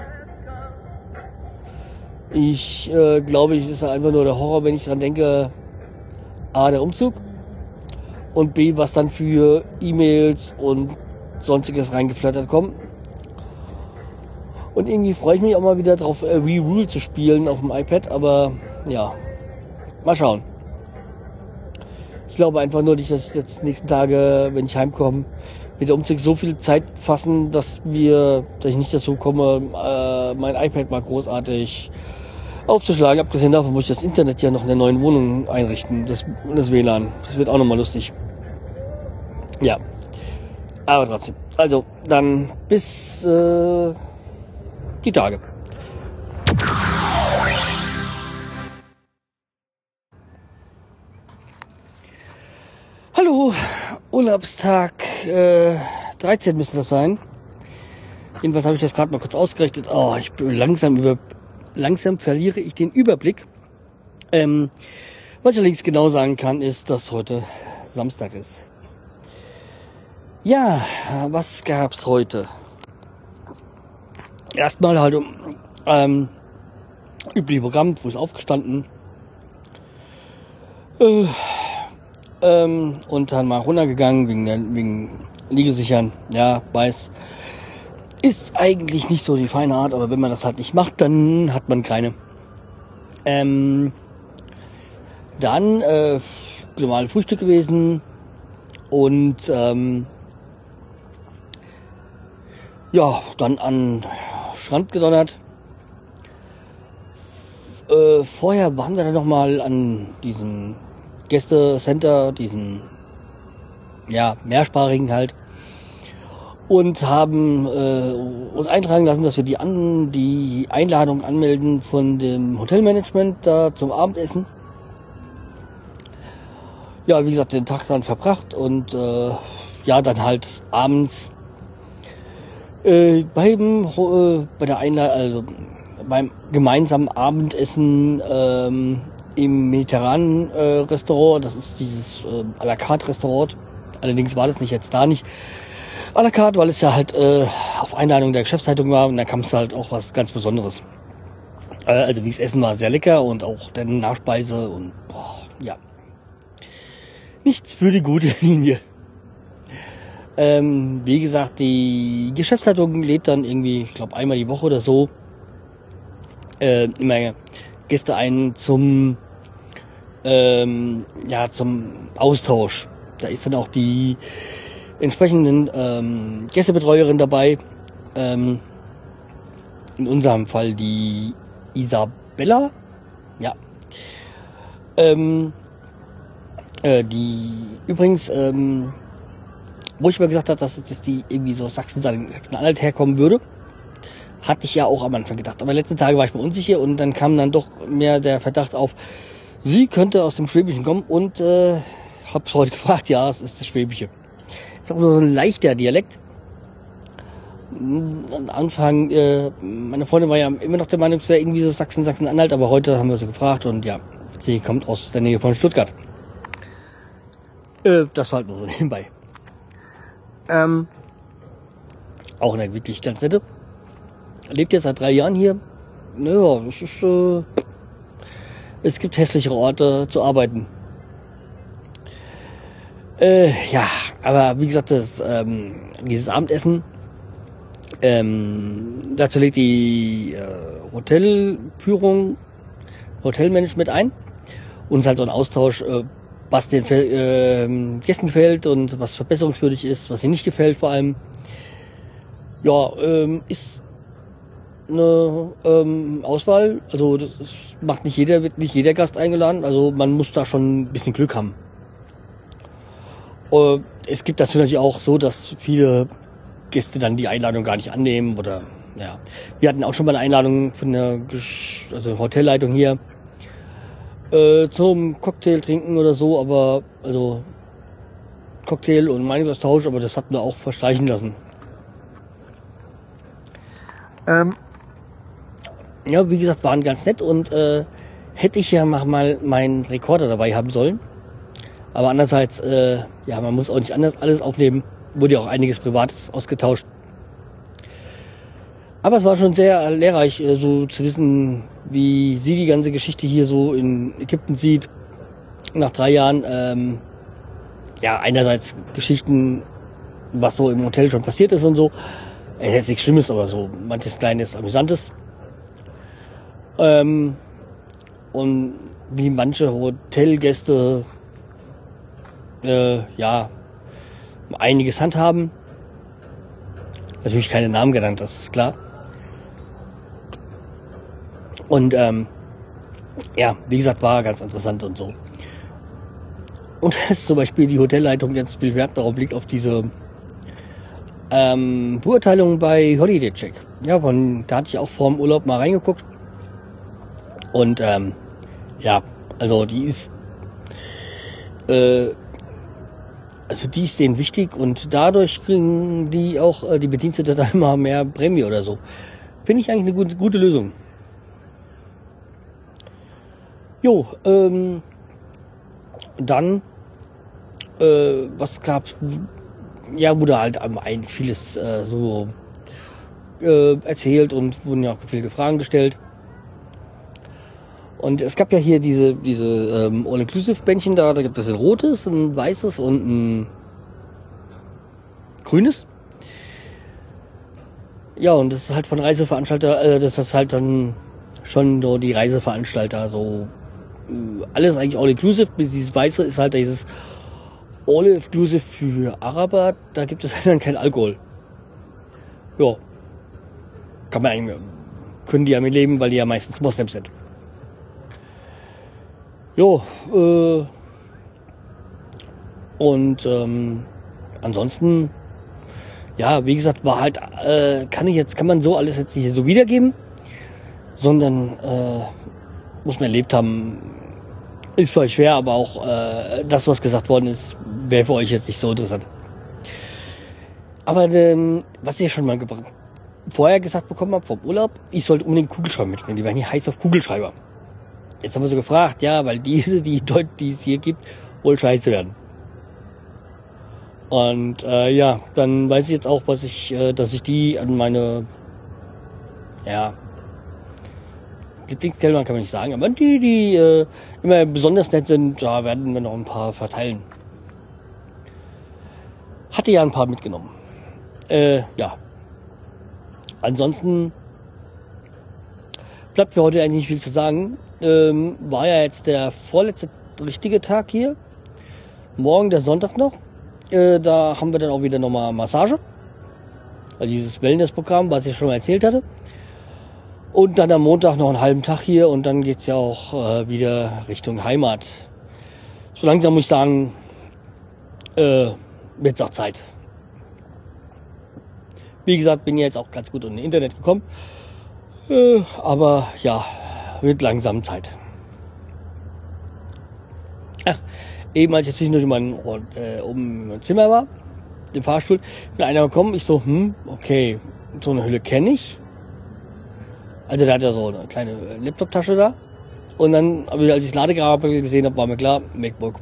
Ich äh, glaube, es ist einfach nur der Horror, wenn ich dran denke, A, der Umzug und B, was dann für E-Mails und sonstiges reingeflattert kommt. Und irgendwie freue ich mich auch mal wieder drauf, äh, Re-Rule zu spielen auf dem iPad, aber ja, Mal schauen. Ich glaube einfach nur nicht, dass ich jetzt die nächsten Tage, wenn ich heimkomme, mit der Umzug so viel Zeit fassen, dass wir, dass ich nicht dazu komme, äh, mein iPad mal großartig aufzuschlagen. Abgesehen davon muss ich das Internet ja noch in der neuen Wohnung einrichten, das, das WLAN. Das wird auch nochmal lustig. Ja. Aber trotzdem. Also, dann bis äh, die Tage. Hallo, Urlaubstag äh, 13 müsste das sein. Jedenfalls habe ich das gerade mal kurz ausgerechnet. Oh, ich bin langsam über langsam verliere ich den Überblick. Ähm, was ich allerdings genau sagen kann, ist, dass heute Samstag ist. Ja, was gab's heute? Erstmal halt um ähm, übliche Programm, wo ist aufgestanden. Äh, ähm, und dann mal runtergegangen wegen, wegen Liegesichern. Ja, weiß. Ist eigentlich nicht so die feine Art, aber wenn man das halt nicht macht, dann hat man keine. Ähm, dann äh, normale Frühstück gewesen und ähm, ja, dann an Strand gedonnert. Äh, vorher waren wir dann noch mal an diesem Gästecenter, diesen ja mehrsprachigen halt und haben äh, uns eintragen lassen, dass wir die, an, die Einladung anmelden von dem Hotelmanagement da zum Abendessen. Ja, wie gesagt, den Tag dann verbracht und äh, ja, dann halt abends äh, beim, äh, bei der Einladung, also beim gemeinsamen Abendessen ähm, im mediterranen äh, Restaurant, das ist dieses äh, à la carte Restaurant. Allerdings war das nicht jetzt da nicht à la carte, weil es ja halt äh, auf Einladung der Geschäftszeitung war und da kam es halt auch was ganz Besonderes. Äh, also wie das Essen war sehr lecker und auch der Nachspeise und boah, ja. Nichts für die gute Linie. Ähm, wie gesagt, die Geschäftszeitung lädt dann irgendwie, ich glaube einmal die Woche oder so, äh, immer Gäste ein zum ähm, ja zum Austausch. Da ist dann auch die entsprechenden ähm, Gästebetreuerin dabei. Ähm, in unserem Fall die Isabella. Ja. Ähm, äh, die übrigens, ähm, wo ich mal gesagt habe, dass, dass die irgendwie so Sachsen, Sachsen-Anhalt herkommen würde, hatte ich ja auch am Anfang gedacht. Aber letzten Tage war ich mir unsicher und dann kam dann doch mehr der Verdacht auf, sie könnte aus dem Schwäbischen kommen und äh, hab's heute gefragt, ja, es ist das Schwäbische. Ist auch nur so ein leichter Dialekt. Am Anfang, äh, meine Freundin war ja immer noch der Meinung, es wäre irgendwie so Sachsen, Sachsen-Anhalt, aber heute haben wir sie gefragt und ja, sie kommt aus der Nähe von Stuttgart. Äh, das war halt nur so nebenbei. Ähm, auch eine wirklich ganz nette. Lebt jetzt seit drei Jahren hier. Naja, das ist, äh, es gibt hässlichere Orte zu arbeiten. Äh, ja, aber wie gesagt, das, ähm, dieses Abendessen, ähm, dazu legt die äh, Hotelführung, Hotelmanagement ein und es ist halt so ein Austausch, äh, was den äh, Gästen gefällt und was verbesserungswürdig ist, was ihnen nicht gefällt vor allem. Ja, ähm, ist eine ähm, Auswahl. Also das macht nicht jeder, wird nicht jeder Gast eingeladen. Also man muss da schon ein bisschen Glück haben. Äh, es gibt das natürlich auch so, dass viele Gäste dann die Einladung gar nicht annehmen oder ja. Wir hatten auch schon mal eine Einladung von der also Hotelleitung hier äh, zum Cocktail trinken oder so, aber also Cocktail und Meinungsaustausch, aber das hatten wir auch verstreichen lassen. Ähm, ja, wie gesagt, waren ganz nett und äh, hätte ich ja mal meinen Rekorder dabei haben sollen. Aber andererseits, äh, ja, man muss auch nicht anders alles aufnehmen. Wurde ja auch einiges Privates ausgetauscht. Aber es war schon sehr lehrreich, äh, so zu wissen, wie sie die ganze Geschichte hier so in Ägypten sieht. Nach drei Jahren, ähm, ja, einerseits Geschichten, was so im Hotel schon passiert ist und so. Es ist nichts Schlimmes, aber so manches Kleines, Amüsantes. Ähm, und wie manche Hotelgäste äh, ja einiges handhaben. Natürlich keine Namen genannt, das ist klar. Und ähm, ja, wie gesagt, war ganz interessant und so. Und dass zum Beispiel die Hotelleitung jetzt viel Wert darauf liegt, auf diese ähm, Beurteilung bei Holiday Check. Ja, von, da hatte ich auch vor dem Urlaub mal reingeguckt. Und ähm, ja, also die ist äh, also die ist denen wichtig und dadurch kriegen die auch äh, die Bedienstete dann immer mehr Prämie oder so. Finde ich eigentlich eine gute, gute Lösung. Jo, ähm, dann, äh, was gab's? Ja, wurde halt ein vieles äh, so äh, erzählt und wurden ja auch viele Fragen gestellt. Und es gab ja hier diese, diese ähm, All-Inclusive-Bändchen da, da gibt es ein rotes, ein weißes und ein grünes. Ja, und das ist halt von Reiseveranstalter, äh, das ist halt dann schon so die Reiseveranstalter so äh, alles eigentlich all-inclusive. Dieses Weiße ist halt dieses all-inclusive für Araber. Da gibt es dann kein Alkohol. Ja. Kann man eigentlich, können die ja mit leben, weil die ja meistens Moslems sind. Jo, äh, und ähm, ansonsten, ja, wie gesagt, war halt, äh, kann ich jetzt, kann man so alles jetzt nicht so wiedergeben, sondern äh, muss man erlebt haben, ist für euch schwer, aber auch äh, das, was gesagt worden ist, wäre für euch jetzt nicht so interessant. Aber ähm, was ich schon mal vorher gesagt bekommen habe vom Urlaub, ich sollte unbedingt Kugelschreiber mitnehmen. Die werden hier heiß auf Kugelschreiber. Jetzt haben wir so gefragt, ja, weil diese, die, die es hier gibt, wohl scheiße werden. Und äh, ja, dann weiß ich jetzt auch, was ich, äh, dass ich die an meine ja, Lieblingskellner kann man nicht sagen, aber die, die äh, immer besonders nett sind, da werden wir noch ein paar verteilen. Hatte ja ein paar mitgenommen. Äh, ja. Ansonsten bleibt für heute eigentlich nicht viel zu sagen. Ähm, war ja jetzt der vorletzte richtige Tag hier. Morgen der Sonntag noch. Äh, da haben wir dann auch wieder nochmal Massage. Also dieses Wellness-Programm, was ich schon mal erzählt hatte. Und dann am Montag noch einen halben Tag hier und dann geht's ja auch äh, wieder Richtung Heimat. So langsam muss ich sagen, äh, wird's auch Zeit. Wie gesagt, bin ja jetzt auch ganz gut in Internet gekommen. Äh, aber ja, wird langsam Zeit. Ach, eben als ich zwischendurch in meinem äh, oben im Zimmer war, im Fahrstuhl, bin einer gekommen, ich so, hm, okay, so eine Hülle kenne ich also der hat ja so eine kleine Laptop-Tasche da. Und dann, als ich das Ladekabel gesehen habe, war mir klar, MacBook.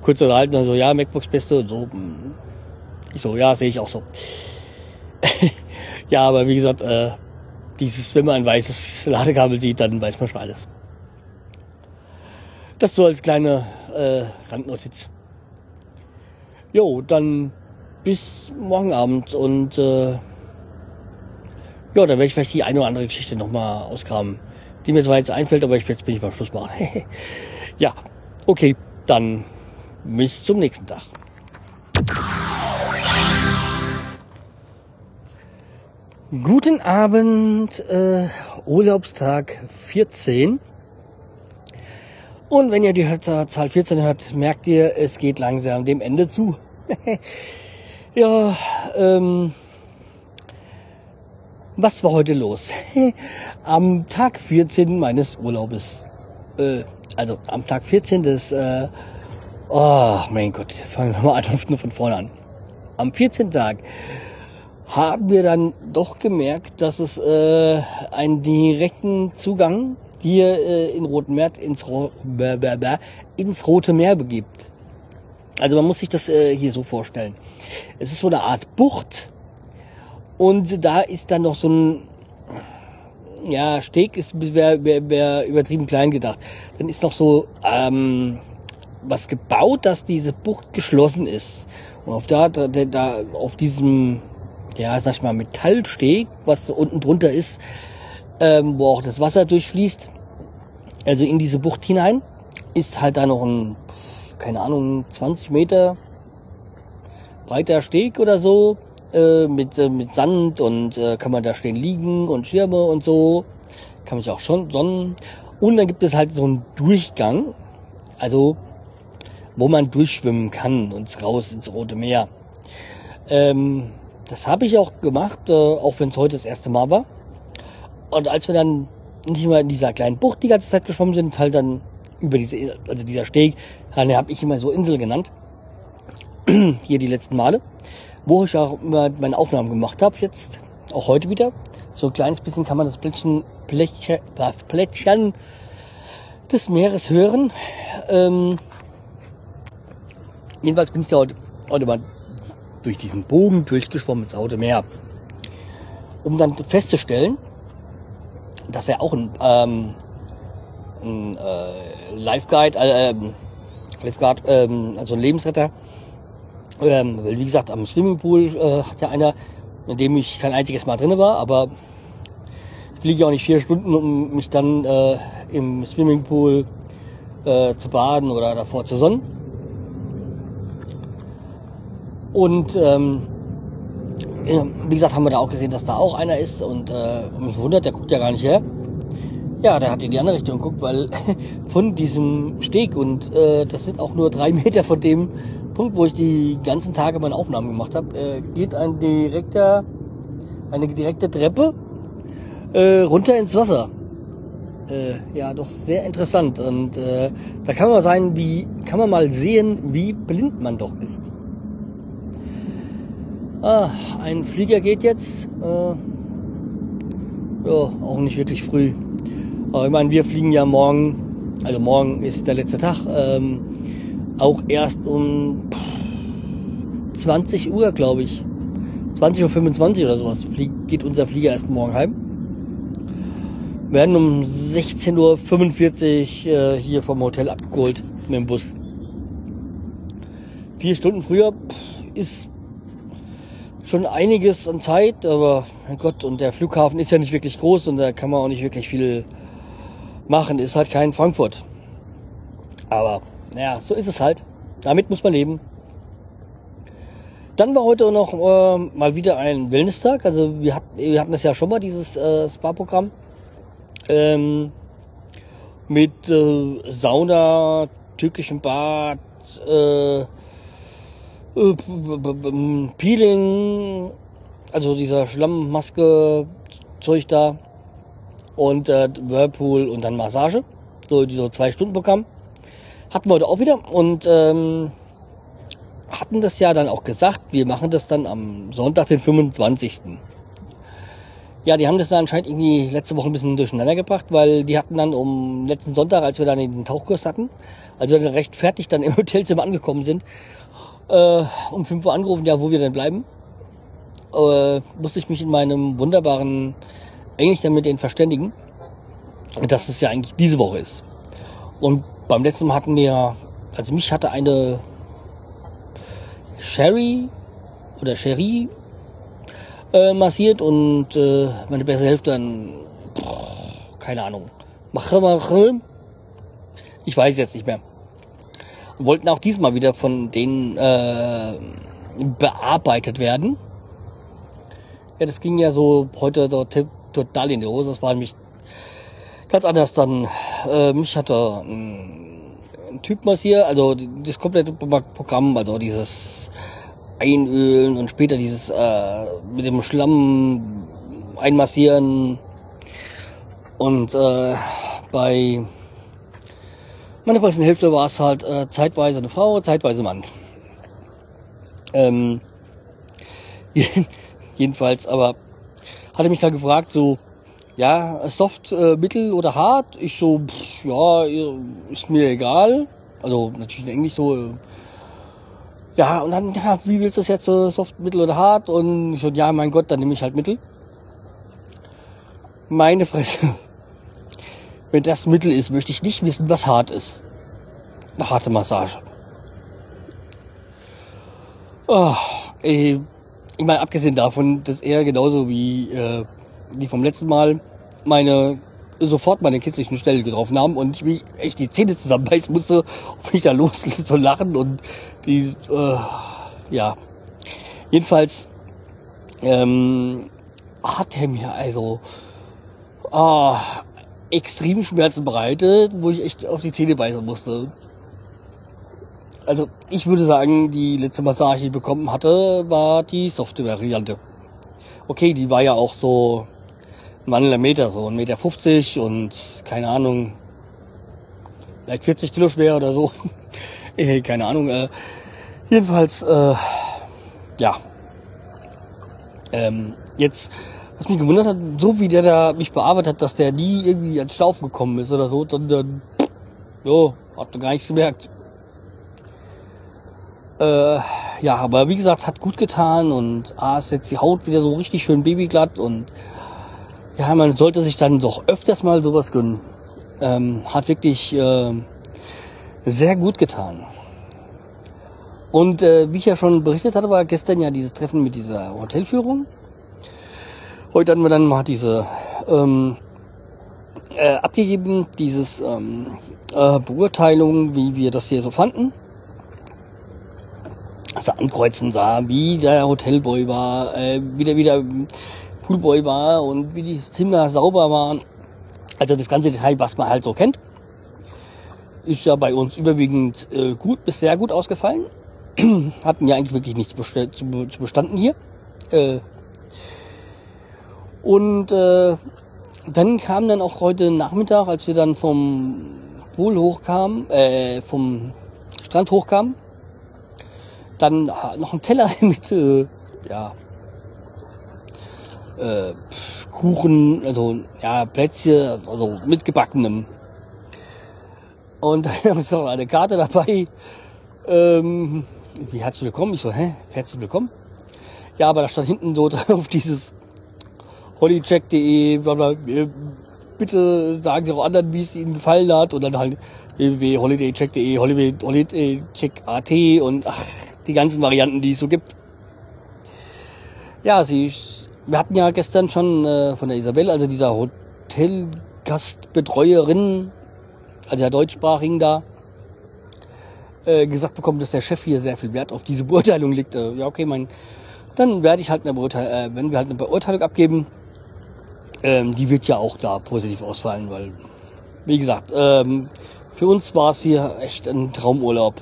Kurz unterhalten, dann so, ja, MacBooks Beste und so. Hm. Ich so, ja, sehe ich auch so. ja, aber wie gesagt, äh, dieses, wenn man ein weißes Ladekabel sieht, dann weiß man schon alles. Das so als kleine äh, Randnotiz. Jo, dann bis morgen Abend und äh, ja, dann werde ich vielleicht die eine oder andere Geschichte nochmal ausgraben, die mir zwar jetzt einfällt, aber ich, jetzt bin ich beim Schluss machen. ja, okay, dann bis zum nächsten Tag. Guten Abend, äh, Urlaubstag 14. Und wenn ihr die Zahl 14 hört, merkt ihr, es geht langsam dem Ende zu. ja, ähm, was war heute los? am Tag 14 meines Urlaubes. Äh, also am Tag 14 des... Äh, oh mein Gott, fangen wir mal an von vorne an. Am 14. Tag haben wir dann doch gemerkt, dass es äh, einen direkten Zugang hier äh, in Roten Meer ins, Ro ins Rote Meer begibt. Also man muss sich das äh, hier so vorstellen. Es ist so eine Art Bucht, und da ist dann noch so ein, ja, Steg ist wäre wär, wär übertrieben klein gedacht. Dann ist noch so ähm, was gebaut, dass diese Bucht geschlossen ist. Und auf da, da, da auf diesem, ja, sag ich mal, Metallsteg, was so unten drunter ist, ähm, wo auch das Wasser durchfließt, Also in diese Bucht hinein ist halt da noch ein, keine Ahnung, 20 Meter breiter Steg oder so, äh, mit, äh, mit Sand und äh, kann man da stehen liegen und Schirme und so. Kann mich auch schon sonnen. Und dann gibt es halt so einen Durchgang, also wo man durchschwimmen kann und raus ins Rote Meer. Ähm, das habe ich auch gemacht, äh, auch wenn es heute das erste Mal war. Und als wir dann nicht mehr in dieser kleinen Bucht die ganze Zeit geschwommen sind, halt dann über diese, also dieser Steg, den habe ich immer so Insel genannt. Hier die letzten Male. Wo ich auch immer meine Aufnahmen gemacht habe, jetzt, auch heute wieder. So ein kleines bisschen kann man das Plätschern, Plätschern, Plätschern des Meeres hören. Ähm, jedenfalls bin ich da heute, heute mal durch diesen Bogen durchgeschwommen ins Rote Meer. Um dann festzustellen, dass er auch ein, ähm, ein äh, Lifeguide, äh, ähm, Lifeguard, ähm, also ein Lebensretter, ähm, weil wie gesagt, am Swimmingpool äh, hat ja einer, in dem ich kein einziges Mal drinne war, aber ich fliege ja auch nicht vier Stunden, um mich dann äh, im Swimmingpool äh, zu baden oder davor zu sonnen. Und ähm, wie gesagt, haben wir da auch gesehen, dass da auch einer ist und äh, mich wundert, der guckt ja gar nicht her. Ja, der hat in die andere Richtung geguckt, weil von diesem Steg und äh, das sind auch nur drei Meter von dem Punkt, wo ich die ganzen Tage meine Aufnahmen gemacht habe, äh, geht ein direkter, eine direkte Treppe äh, runter ins Wasser. Äh, ja, doch sehr interessant und äh, da kann man sein, wie kann man mal sehen, wie blind man doch ist. Ah, ein Flieger geht jetzt. Äh, ja, auch nicht wirklich früh. Aber ich meine, wir fliegen ja morgen, also morgen ist der letzte Tag, ähm, auch erst um 20 Uhr, glaube ich. 20.25 Uhr oder sowas fliegt, geht unser Flieger erst morgen heim. Wir werden um 16.45 Uhr äh, hier vom Hotel abgeholt mit dem Bus. Vier Stunden früher pff, ist schon einiges an Zeit, aber mein Gott, und der Flughafen ist ja nicht wirklich groß und da kann man auch nicht wirklich viel machen, ist halt kein Frankfurt. Aber naja, so ist es halt. Damit muss man leben. Dann war heute noch äh, mal wieder ein Wellness-Tag. Also wir hatten, wir hatten das ja schon mal, dieses äh, Spa-Programm. Ähm, mit äh, Sauna, türkischem Bad, äh, Peeling, also dieser Schlammmaske Zeug da und äh, Whirlpool und dann Massage, so so zwei Stunden Programm hatten wir heute auch wieder und ähm, hatten das ja dann auch gesagt, wir machen das dann am Sonntag, den 25. Ja, die haben das dann anscheinend irgendwie letzte Woche ein bisschen durcheinander gebracht, weil die hatten dann um letzten Sonntag, als wir dann den Tauchkurs hatten, also wir dann recht fertig dann im Hotelzimmer angekommen sind, äh, um 5 Uhr angerufen, ja, wo wir denn bleiben. Äh, musste ich mich in meinem wunderbaren Englisch dann mit denen verständigen, dass es ja eigentlich diese Woche ist. Und beim letzten Mal hatten wir, also mich hatte eine Sherry oder Sherry äh, massiert und äh, meine bessere Hälfte dann, keine Ahnung, mache, mache, ich weiß jetzt nicht mehr wollten auch diesmal wieder von denen äh, bearbeitet werden. Ja, das ging ja so heute dort total in die Hose. Das war nämlich ganz anders dann. Äh, mich hatte ein, ein Typ massiert, also das komplette Programm, also dieses Einölen und später dieses äh, mit dem Schlamm einmassieren und äh, bei meine besseren Hälfte war es halt äh, zeitweise eine Frau, zeitweise Mann. Ähm, jedenfalls, aber hatte mich da gefragt, so, ja, soft, äh, mittel oder hart? Ich so, pff, ja, ist mir egal. Also natürlich in Englisch so. Äh, ja, und dann, ja, wie willst du das jetzt, so soft, mittel oder hart? Und ich so, ja, mein Gott, dann nehme ich halt mittel. Meine Fresse. Wenn das Mittel ist, möchte ich nicht wissen, was hart ist. Eine harte Massage. Oh, ey, ich abgesehen davon, dass er genauso wie äh, die vom letzten Mal meine sofort meine kitzlichen Stellen getroffen haben und ich mich echt die Zähne zusammenbeißen musste, um mich da los zu lachen und die, äh, ja. Jedenfalls ähm, hat er mir also ah, extrem Schmerzen bereitet, wo ich echt auf die Zähne beißen musste. Also ich würde sagen, die letzte Massage, die ich bekommen hatte, war die softe Variante. Okay, die war ja auch so ein wandelnder Meter, so ein Meter 50 und keine Ahnung, vielleicht 40 Kilo schwer oder so. Äh, keine Ahnung. Äh, jedenfalls, äh, ja. Ähm, jetzt, was mich gewundert hat, so wie der da mich bearbeitet hat, dass der nie irgendwie ans Schlaufen gekommen ist oder so, dann, dann jo, hat er gar nichts gemerkt. Äh, ja, aber wie gesagt, hat gut getan und ah, ist jetzt die Haut wieder so richtig schön babyglatt und ja, man sollte sich dann doch öfters mal sowas gönnen. Ähm, hat wirklich äh, sehr gut getan. Und äh, wie ich ja schon berichtet hatte, war gestern ja dieses Treffen mit dieser Hotelführung. Heute hatten wir dann mal diese ähm, äh, abgegeben, dieses ähm, äh, Beurteilung, wie wir das hier so fanden also ankreuzen sah, wie der Hotelboy war, äh, wie der wieder Poolboy war und wie die Zimmer sauber waren. Also das ganze Detail, was man halt so kennt, ist ja bei uns überwiegend äh, gut bis sehr gut ausgefallen. Hatten ja eigentlich wirklich nichts zu, zu bestanden hier. Äh, und äh, dann kam dann auch heute Nachmittag, als wir dann vom Pool hochkamen, äh, vom Strand hochkamen, dann noch ein Teller mit, äh, ja, äh, Kuchen, also ja, Plätzchen, also mit gebackenem. Und dann haben wir noch eine Karte dabei. Ähm, wie herzlich willkommen? Ich so, hä? Herzlich willkommen? Ja, aber da stand hinten so drauf dieses hollycheck.de, äh, bitte sagen Sie auch anderen, wie es Ihnen gefallen hat. Und dann halt www.holidaycheck.de, holidaycheck.at und ach, die ganzen Varianten, die es so gibt. Ja, sie, wir hatten ja gestern schon äh, von der Isabel, also dieser Hotelgastbetreuerin, also der deutschsprachigen da, äh, gesagt bekommen, dass der Chef hier sehr viel Wert auf diese Beurteilung legt. Äh, ja, okay, mein, dann werde ich halt eine Beurteilung, äh, wenn wir halt eine Beurteilung abgeben, ähm, die wird ja auch da positiv ausfallen, weil, wie gesagt, ähm, für uns war es hier echt ein Traumurlaub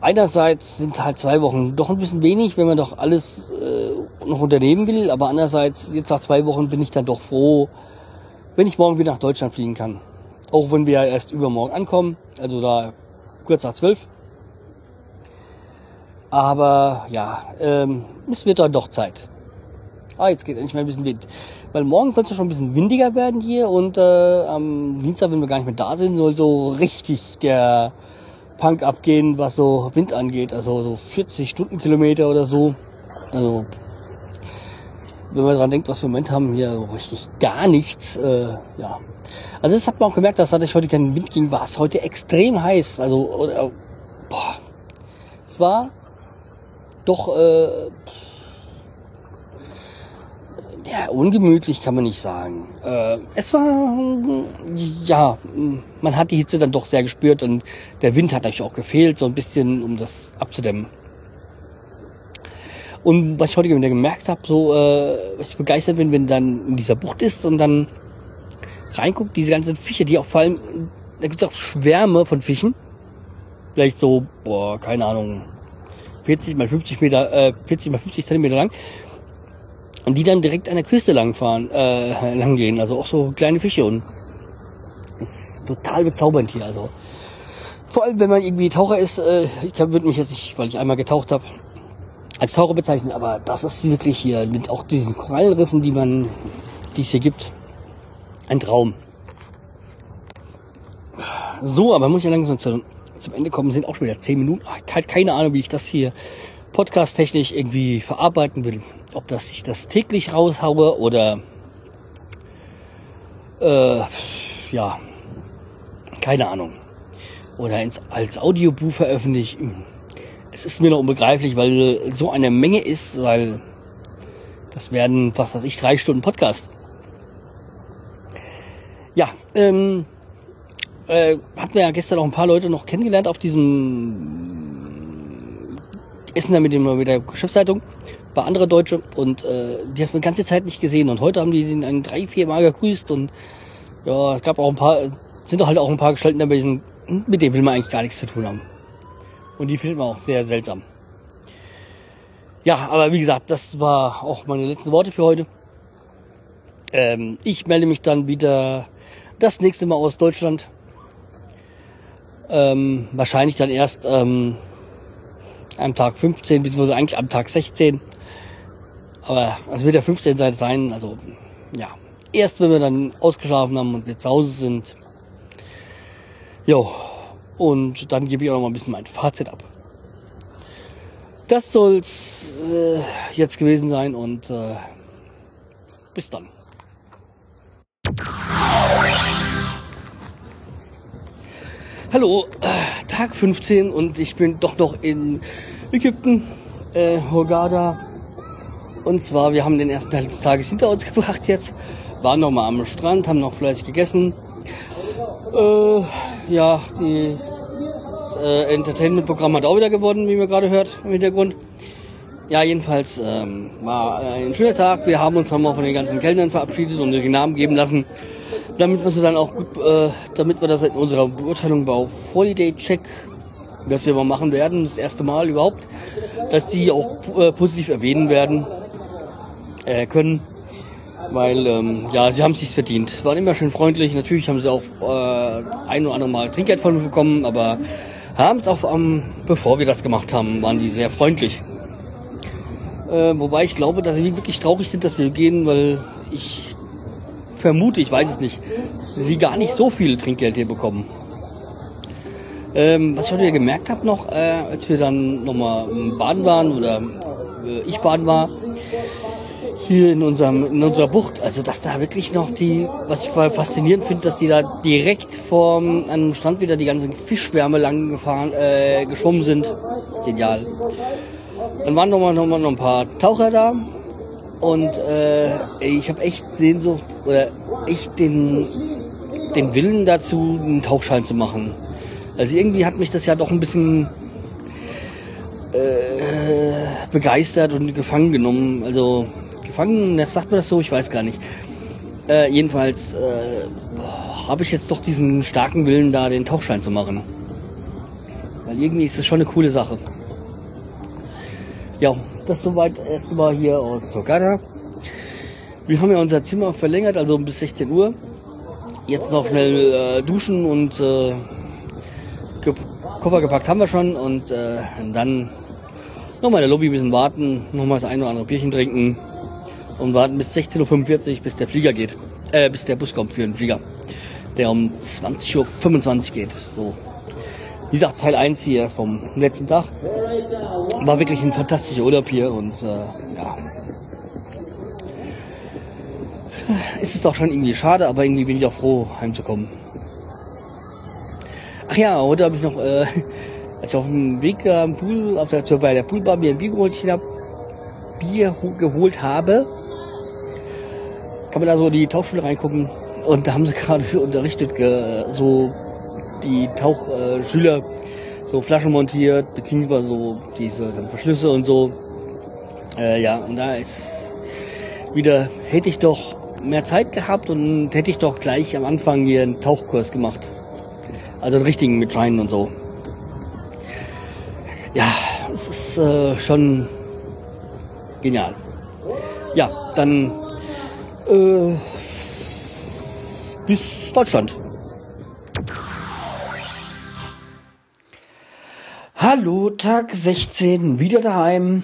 einerseits sind halt zwei Wochen doch ein bisschen wenig, wenn man doch alles äh, noch unternehmen will, aber andererseits, jetzt nach zwei Wochen bin ich dann doch froh, wenn ich morgen wieder nach Deutschland fliegen kann. Auch wenn wir ja erst übermorgen ankommen, also da kurz nach zwölf. Aber ja, ähm, es wird dann doch Zeit. Ah, jetzt geht endlich mal ein bisschen Wind. Weil morgen soll es ja schon ein bisschen windiger werden hier und äh, am Dienstag, wenn wir gar nicht mehr da sind, soll so richtig der Punk abgehen, was so Wind angeht. Also so 40 Stundenkilometer oder so. Also wenn man dran denkt, was wir im Moment haben, hier so richtig gar nichts. Äh, ja. Also das hat man auch gemerkt, dass dadurch heute keinen Wind ging, war es heute extrem heiß. Also oder, boah, es war doch äh, ja, ungemütlich kann man nicht sagen. Äh, es war, ja, man hat die Hitze dann doch sehr gespürt und der Wind hat euch auch gefehlt, so ein bisschen, um das abzudämmen. Und was ich heute wieder gemerkt habe, so, äh, ich begeistert bin, wenn dann in dieser Bucht ist und dann reinguckt, diese ganzen Fische, die auch vor allem, da gibt es auch Schwärme von Fischen. Vielleicht so, boah, keine Ahnung, 40 mal 50 Meter, äh, 40 mal 50 Zentimeter lang und die dann direkt an der Küste langfahren, äh, lang gehen. Also auch so kleine Fische und ist total bezaubernd hier. Also vor allem, wenn man irgendwie Taucher ist, äh, ich würde mich jetzt nicht, weil ich einmal getaucht habe, als Taucher bezeichnen, aber das ist wirklich hier mit auch diesen Korallenriffen, die man, die es hier gibt, ein Traum. So, aber muss ich ja langsam zu, zum Ende kommen, sind auch schon wieder zehn Minuten. Ich habe keine Ahnung, wie ich das hier podcast-technisch irgendwie verarbeiten will ob das ich das täglich raushaue oder äh, ja, keine Ahnung. Oder ins, als Audiobuch veröffentliche. Es ist mir noch unbegreiflich, weil so eine Menge ist, weil das werden, was weiß ich, drei Stunden Podcast. Ja, ähm, äh, hatten wir ja gestern auch ein paar Leute noch kennengelernt auf diesem Essen da mit, dem, mit der Geschäftsleitung, bei andere Deutsche und äh, die haben wir die ganze Zeit nicht gesehen und heute haben die den einen drei, vier Mal gegrüßt und ja, es gab auch ein paar, sind halt auch ein paar Gestalten dabei, sind, mit denen will man eigentlich gar nichts zu tun haben. Und die findet man auch sehr seltsam. Ja, aber wie gesagt, das war auch meine letzten Worte für heute. Ähm, ich melde mich dann wieder das nächste Mal aus Deutschland. Ähm, wahrscheinlich dann erst ähm, am Tag 15, beziehungsweise eigentlich am Tag 16. Aber es wird ja 15 sein, also ja. Erst wenn wir dann ausgeschlafen haben und wir zu Hause sind. Jo. Und dann gebe ich auch noch mal ein bisschen mein Fazit ab. Das soll's äh, jetzt gewesen sein und äh, bis dann. Hallo, äh, Tag 15 und ich bin doch noch in Ägypten, äh, Hurghada. Und zwar, wir haben den ersten Teil des Tages hinter uns gebracht jetzt, waren noch mal am Strand, haben noch fleißig gegessen. Äh, ja, die äh, Entertainment-Programm hat auch wieder gewonnen, wie man gerade hört im Hintergrund. Ja, jedenfalls ähm, war ein schöner Tag. Wir haben uns nochmal von den ganzen Kellnern verabschiedet und die Namen geben lassen damit wir sie dann auch gut, äh, damit wir das in unserer Beurteilung bei Holiday Check, das wir mal machen werden, das erste Mal überhaupt, dass sie auch äh, positiv erwähnen werden äh, können, weil ähm, ja, sie haben es sich verdient. Waren immer schön freundlich. Natürlich haben sie auch äh, ein oder andere Mal Trinkgeld von uns bekommen, aber haben es auch, ähm, bevor wir das gemacht haben, waren die sehr freundlich. Äh, wobei ich glaube, dass sie wirklich traurig sind, dass wir gehen, weil ich vermute, ich weiß es nicht, sie gar nicht so viel Trinkgeld hier bekommen. Ähm, was ich heute gemerkt habe noch, äh, als wir dann nochmal baden waren oder äh, ich baden war, hier in, unserem, in unserer Bucht, also dass da wirklich noch die, was ich faszinierend finde, dass die da direkt vor einem Strand wieder die ganzen Fischwärme lang gefahren, äh, geschwommen sind. Genial. Dann waren nochmal noch mal noch ein paar Taucher da, und äh, ich habe echt Sehnsucht oder echt den, den Willen dazu, einen Tauchschein zu machen. Also irgendwie hat mich das ja doch ein bisschen äh, begeistert und gefangen genommen. Also gefangen, sagt man das so? Ich weiß gar nicht. Äh, jedenfalls äh, habe ich jetzt doch diesen starken Willen, da den Tauchschein zu machen. Weil irgendwie ist das schon eine coole Sache. Ja, das soweit erstmal hier aus Sogada. Wir haben ja unser Zimmer verlängert, also bis 16 Uhr. Jetzt noch schnell äh, duschen und äh, Koffer gepackt haben wir schon und äh, dann nochmal in der Lobby ein bisschen warten, nochmal das ein oder andere Bierchen trinken und warten bis 16.45 Uhr, bis der Flieger geht. Äh, bis der Bus kommt für den Flieger, der um 20.25 Uhr geht. So. Wie gesagt, Teil 1 hier vom letzten Tag. War wirklich ein fantastischer Urlaub hier und äh, ja. Es ist doch schon irgendwie schade, aber irgendwie bin ich auch froh, heimzukommen. Ach ja, heute habe ich noch, äh, als ich auf dem Weg am Pool, auf der, bei der Poolbar mir ein Bier geholt, hab, Bier geholt habe, kann man da so die Tauchschule reingucken und da haben sie gerade so unterrichtet, so die Tauchschüler so Flaschen montiert, beziehungsweise so diese Verschlüsse und so. Äh, ja, und da ist wieder, hätte ich doch mehr Zeit gehabt und hätte ich doch gleich am Anfang hier einen Tauchkurs gemacht. Also einen richtigen mit Scheinen und so. Ja, es ist äh, schon genial. Ja, dann äh, bis Deutschland. Hallo, Tag 16, wieder daheim.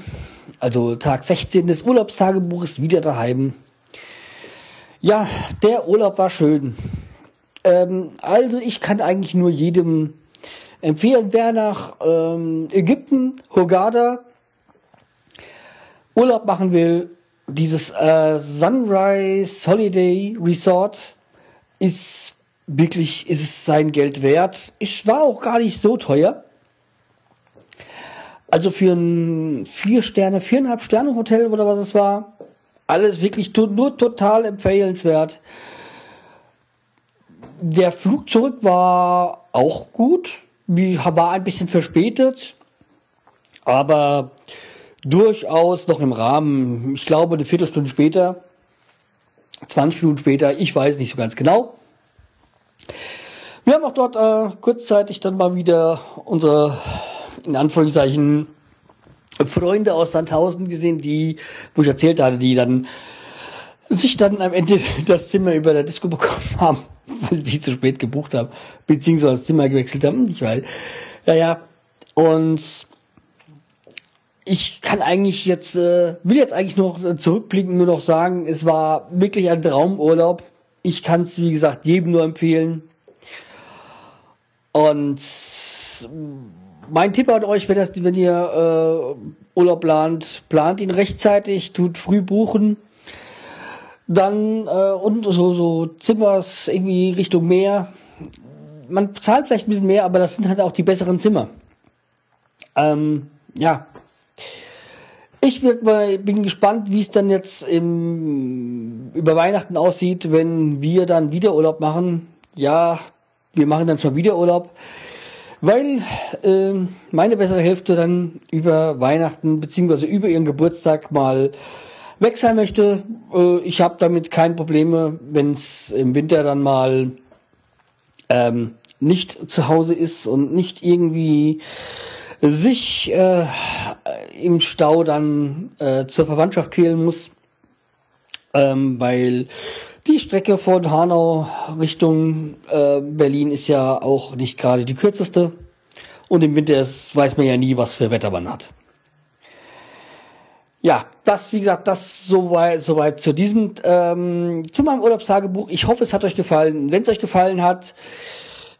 Also Tag 16 des Urlaubstagebuches, wieder daheim. Ja, der Urlaub war schön. Ähm, also ich kann eigentlich nur jedem empfehlen, wer nach ähm, Ägypten, Hurghada Urlaub machen will, dieses äh, Sunrise Holiday Resort ist wirklich, ist es sein Geld wert. Ich war auch gar nicht so teuer. Also für ein vier Sterne, viereinhalb Sterne Hotel oder was es war, alles wirklich nur total empfehlenswert. der Flug zurück war auch gut. War ein bisschen verspätet, aber durchaus noch im Rahmen. Ich glaube, eine Viertelstunde später, 20 Minuten später, ich weiß nicht so ganz genau. Wir haben auch dort äh, kurzzeitig dann mal wieder unsere, in Anführungszeichen, Freunde aus Sandhausen gesehen, die, wo ich erzählt hatte, die dann sich dann am Ende das Zimmer über der Disco bekommen haben, weil sie zu spät gebucht haben, beziehungsweise das Zimmer gewechselt haben, ich weiß. Ja, ja. Und ich kann eigentlich jetzt, äh, will jetzt eigentlich noch zurückblicken, nur noch sagen, es war wirklich ein Traumurlaub. Ich kann es, wie gesagt, jedem nur empfehlen. Und mein Tipp an euch, wenn, das, wenn ihr äh, Urlaub plant, plant ihn rechtzeitig, tut früh buchen. Dann äh, und so, so Zimmers irgendwie Richtung Meer. Man zahlt vielleicht ein bisschen mehr, aber das sind halt auch die besseren Zimmer. Ähm, ja. Ich bin gespannt, wie es dann jetzt im, über Weihnachten aussieht, wenn wir dann wieder Urlaub machen. Ja, wir machen dann schon wieder Urlaub, weil äh, meine bessere Hälfte dann über Weihnachten beziehungsweise über ihren Geburtstag mal weg sein möchte. Äh, ich habe damit keine Probleme, wenn es im Winter dann mal ähm, nicht zu Hause ist und nicht irgendwie sich äh, im Stau dann äh, zur Verwandtschaft quälen muss, ähm, weil die Strecke von Hanau Richtung äh, Berlin ist ja auch nicht gerade die kürzeste. Und im Winter ist, weiß man ja nie, was für Wetter man hat. Ja, das, wie gesagt, das soweit, soweit zu diesem, ähm, zu meinem Urlaubstagebuch. Ich hoffe, es hat euch gefallen. Wenn es euch gefallen hat,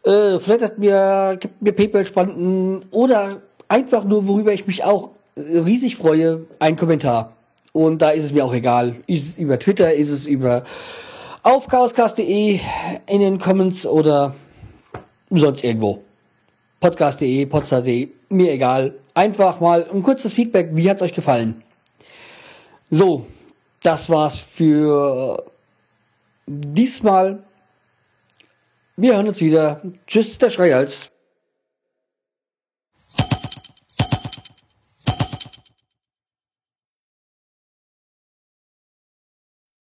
äh, hat mir, gibt mir PayPal-Spenden oder einfach nur, worüber ich mich auch riesig freue, ein Kommentar. Und da ist es mir auch egal. Ist es über Twitter, ist es über auf chaoscast.de in den Comments oder sonst irgendwo. Podcast.de, podstar.de, mir egal. Einfach mal ein kurzes Feedback. Wie hat's euch gefallen? So, das war's für diesmal. Wir hören uns wieder. Tschüss, der Schreihals.